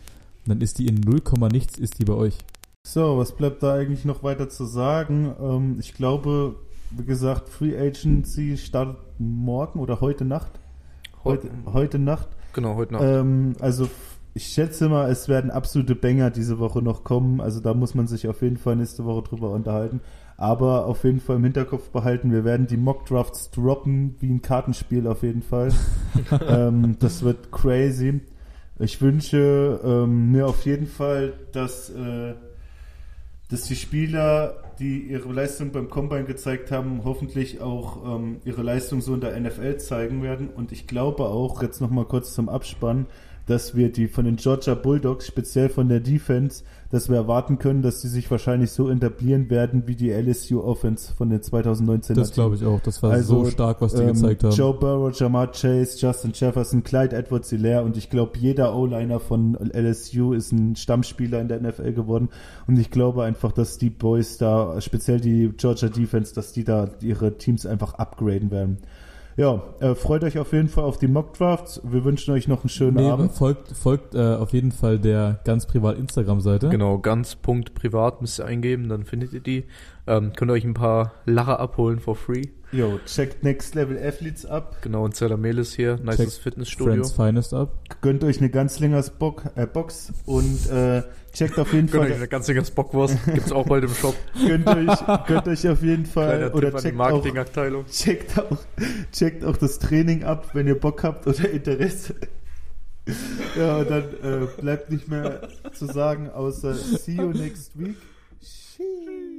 Speaker 1: Dann ist die in 0, nichts, ist die bei euch.
Speaker 2: So, was bleibt da eigentlich noch weiter zu sagen? Ähm, ich glaube, wie gesagt, Free Agency startet morgen oder heute Nacht. Heute, heute Nacht.
Speaker 3: Genau, heute Nacht.
Speaker 2: Ähm, also ich schätze mal, es werden absolute Banger diese Woche noch kommen. Also da muss man sich auf jeden Fall nächste Woche drüber unterhalten. Aber auf jeden Fall im Hinterkopf behalten, wir werden die Mock Drafts droppen, wie ein Kartenspiel auf jeden Fall. ähm, das wird crazy. Ich wünsche ähm, mir auf jeden Fall, dass, äh, dass die Spieler, die ihre Leistung beim Combine gezeigt haben, hoffentlich auch ähm, ihre Leistung so in der NFL zeigen werden. Und ich glaube auch, jetzt nochmal kurz zum Abspann, dass wir die von den Georgia Bulldogs, speziell von der Defense, dass wir erwarten können, dass die sich wahrscheinlich so etablieren werden wie die LSU Offense von den 2019
Speaker 1: Das glaube ich auch. Das war
Speaker 2: Also,
Speaker 1: so stark, was die
Speaker 2: ähm,
Speaker 1: gezeigt haben.
Speaker 2: Joe Burrow, Jamar Chase, Justin Jefferson, Clyde Edwards Hilaire und ich glaube, jeder O-Liner von LSU ist ein Stammspieler in der NFL geworden und ich glaube einfach, dass die Boys da, speziell die Georgia Defense, dass die da ihre Teams einfach upgraden werden. Ja, äh, freut euch auf jeden Fall auf die Mock Drafts. Wir wünschen euch noch einen schönen
Speaker 1: Nee,
Speaker 2: Abend.
Speaker 1: folgt folgt äh, auf jeden Fall der ganz privat Instagram-Seite.
Speaker 3: Genau, ganz Punkt privat müsst ihr eingeben, dann findet ihr die. Ähm, könnt ihr euch ein paar Lacher abholen for free.
Speaker 2: Jo, checkt Next Level Athletes ab.
Speaker 3: Genau, in Zellamelis hier, nices
Speaker 1: Checkt
Speaker 3: Fitnessstudio.
Speaker 1: Friends Finest ab.
Speaker 2: Gönnt euch eine ganz längers Bock, äh, Box und äh, checkt auf jeden
Speaker 3: Könnt
Speaker 2: Fall
Speaker 3: euch eine ganz dickes Bockwurst, gibt's auch bald im Shop.
Speaker 2: gönnt euch, gönnt euch auf jeden Fall
Speaker 3: Kleiner
Speaker 2: oder
Speaker 3: Tipp
Speaker 2: checkt auch,
Speaker 3: Marketingabteilung.
Speaker 2: checkt auch checkt auch das Training ab, wenn ihr Bock habt oder Interesse. Ja, und dann äh, bleibt nicht mehr zu sagen, außer see you next week. Tschüss.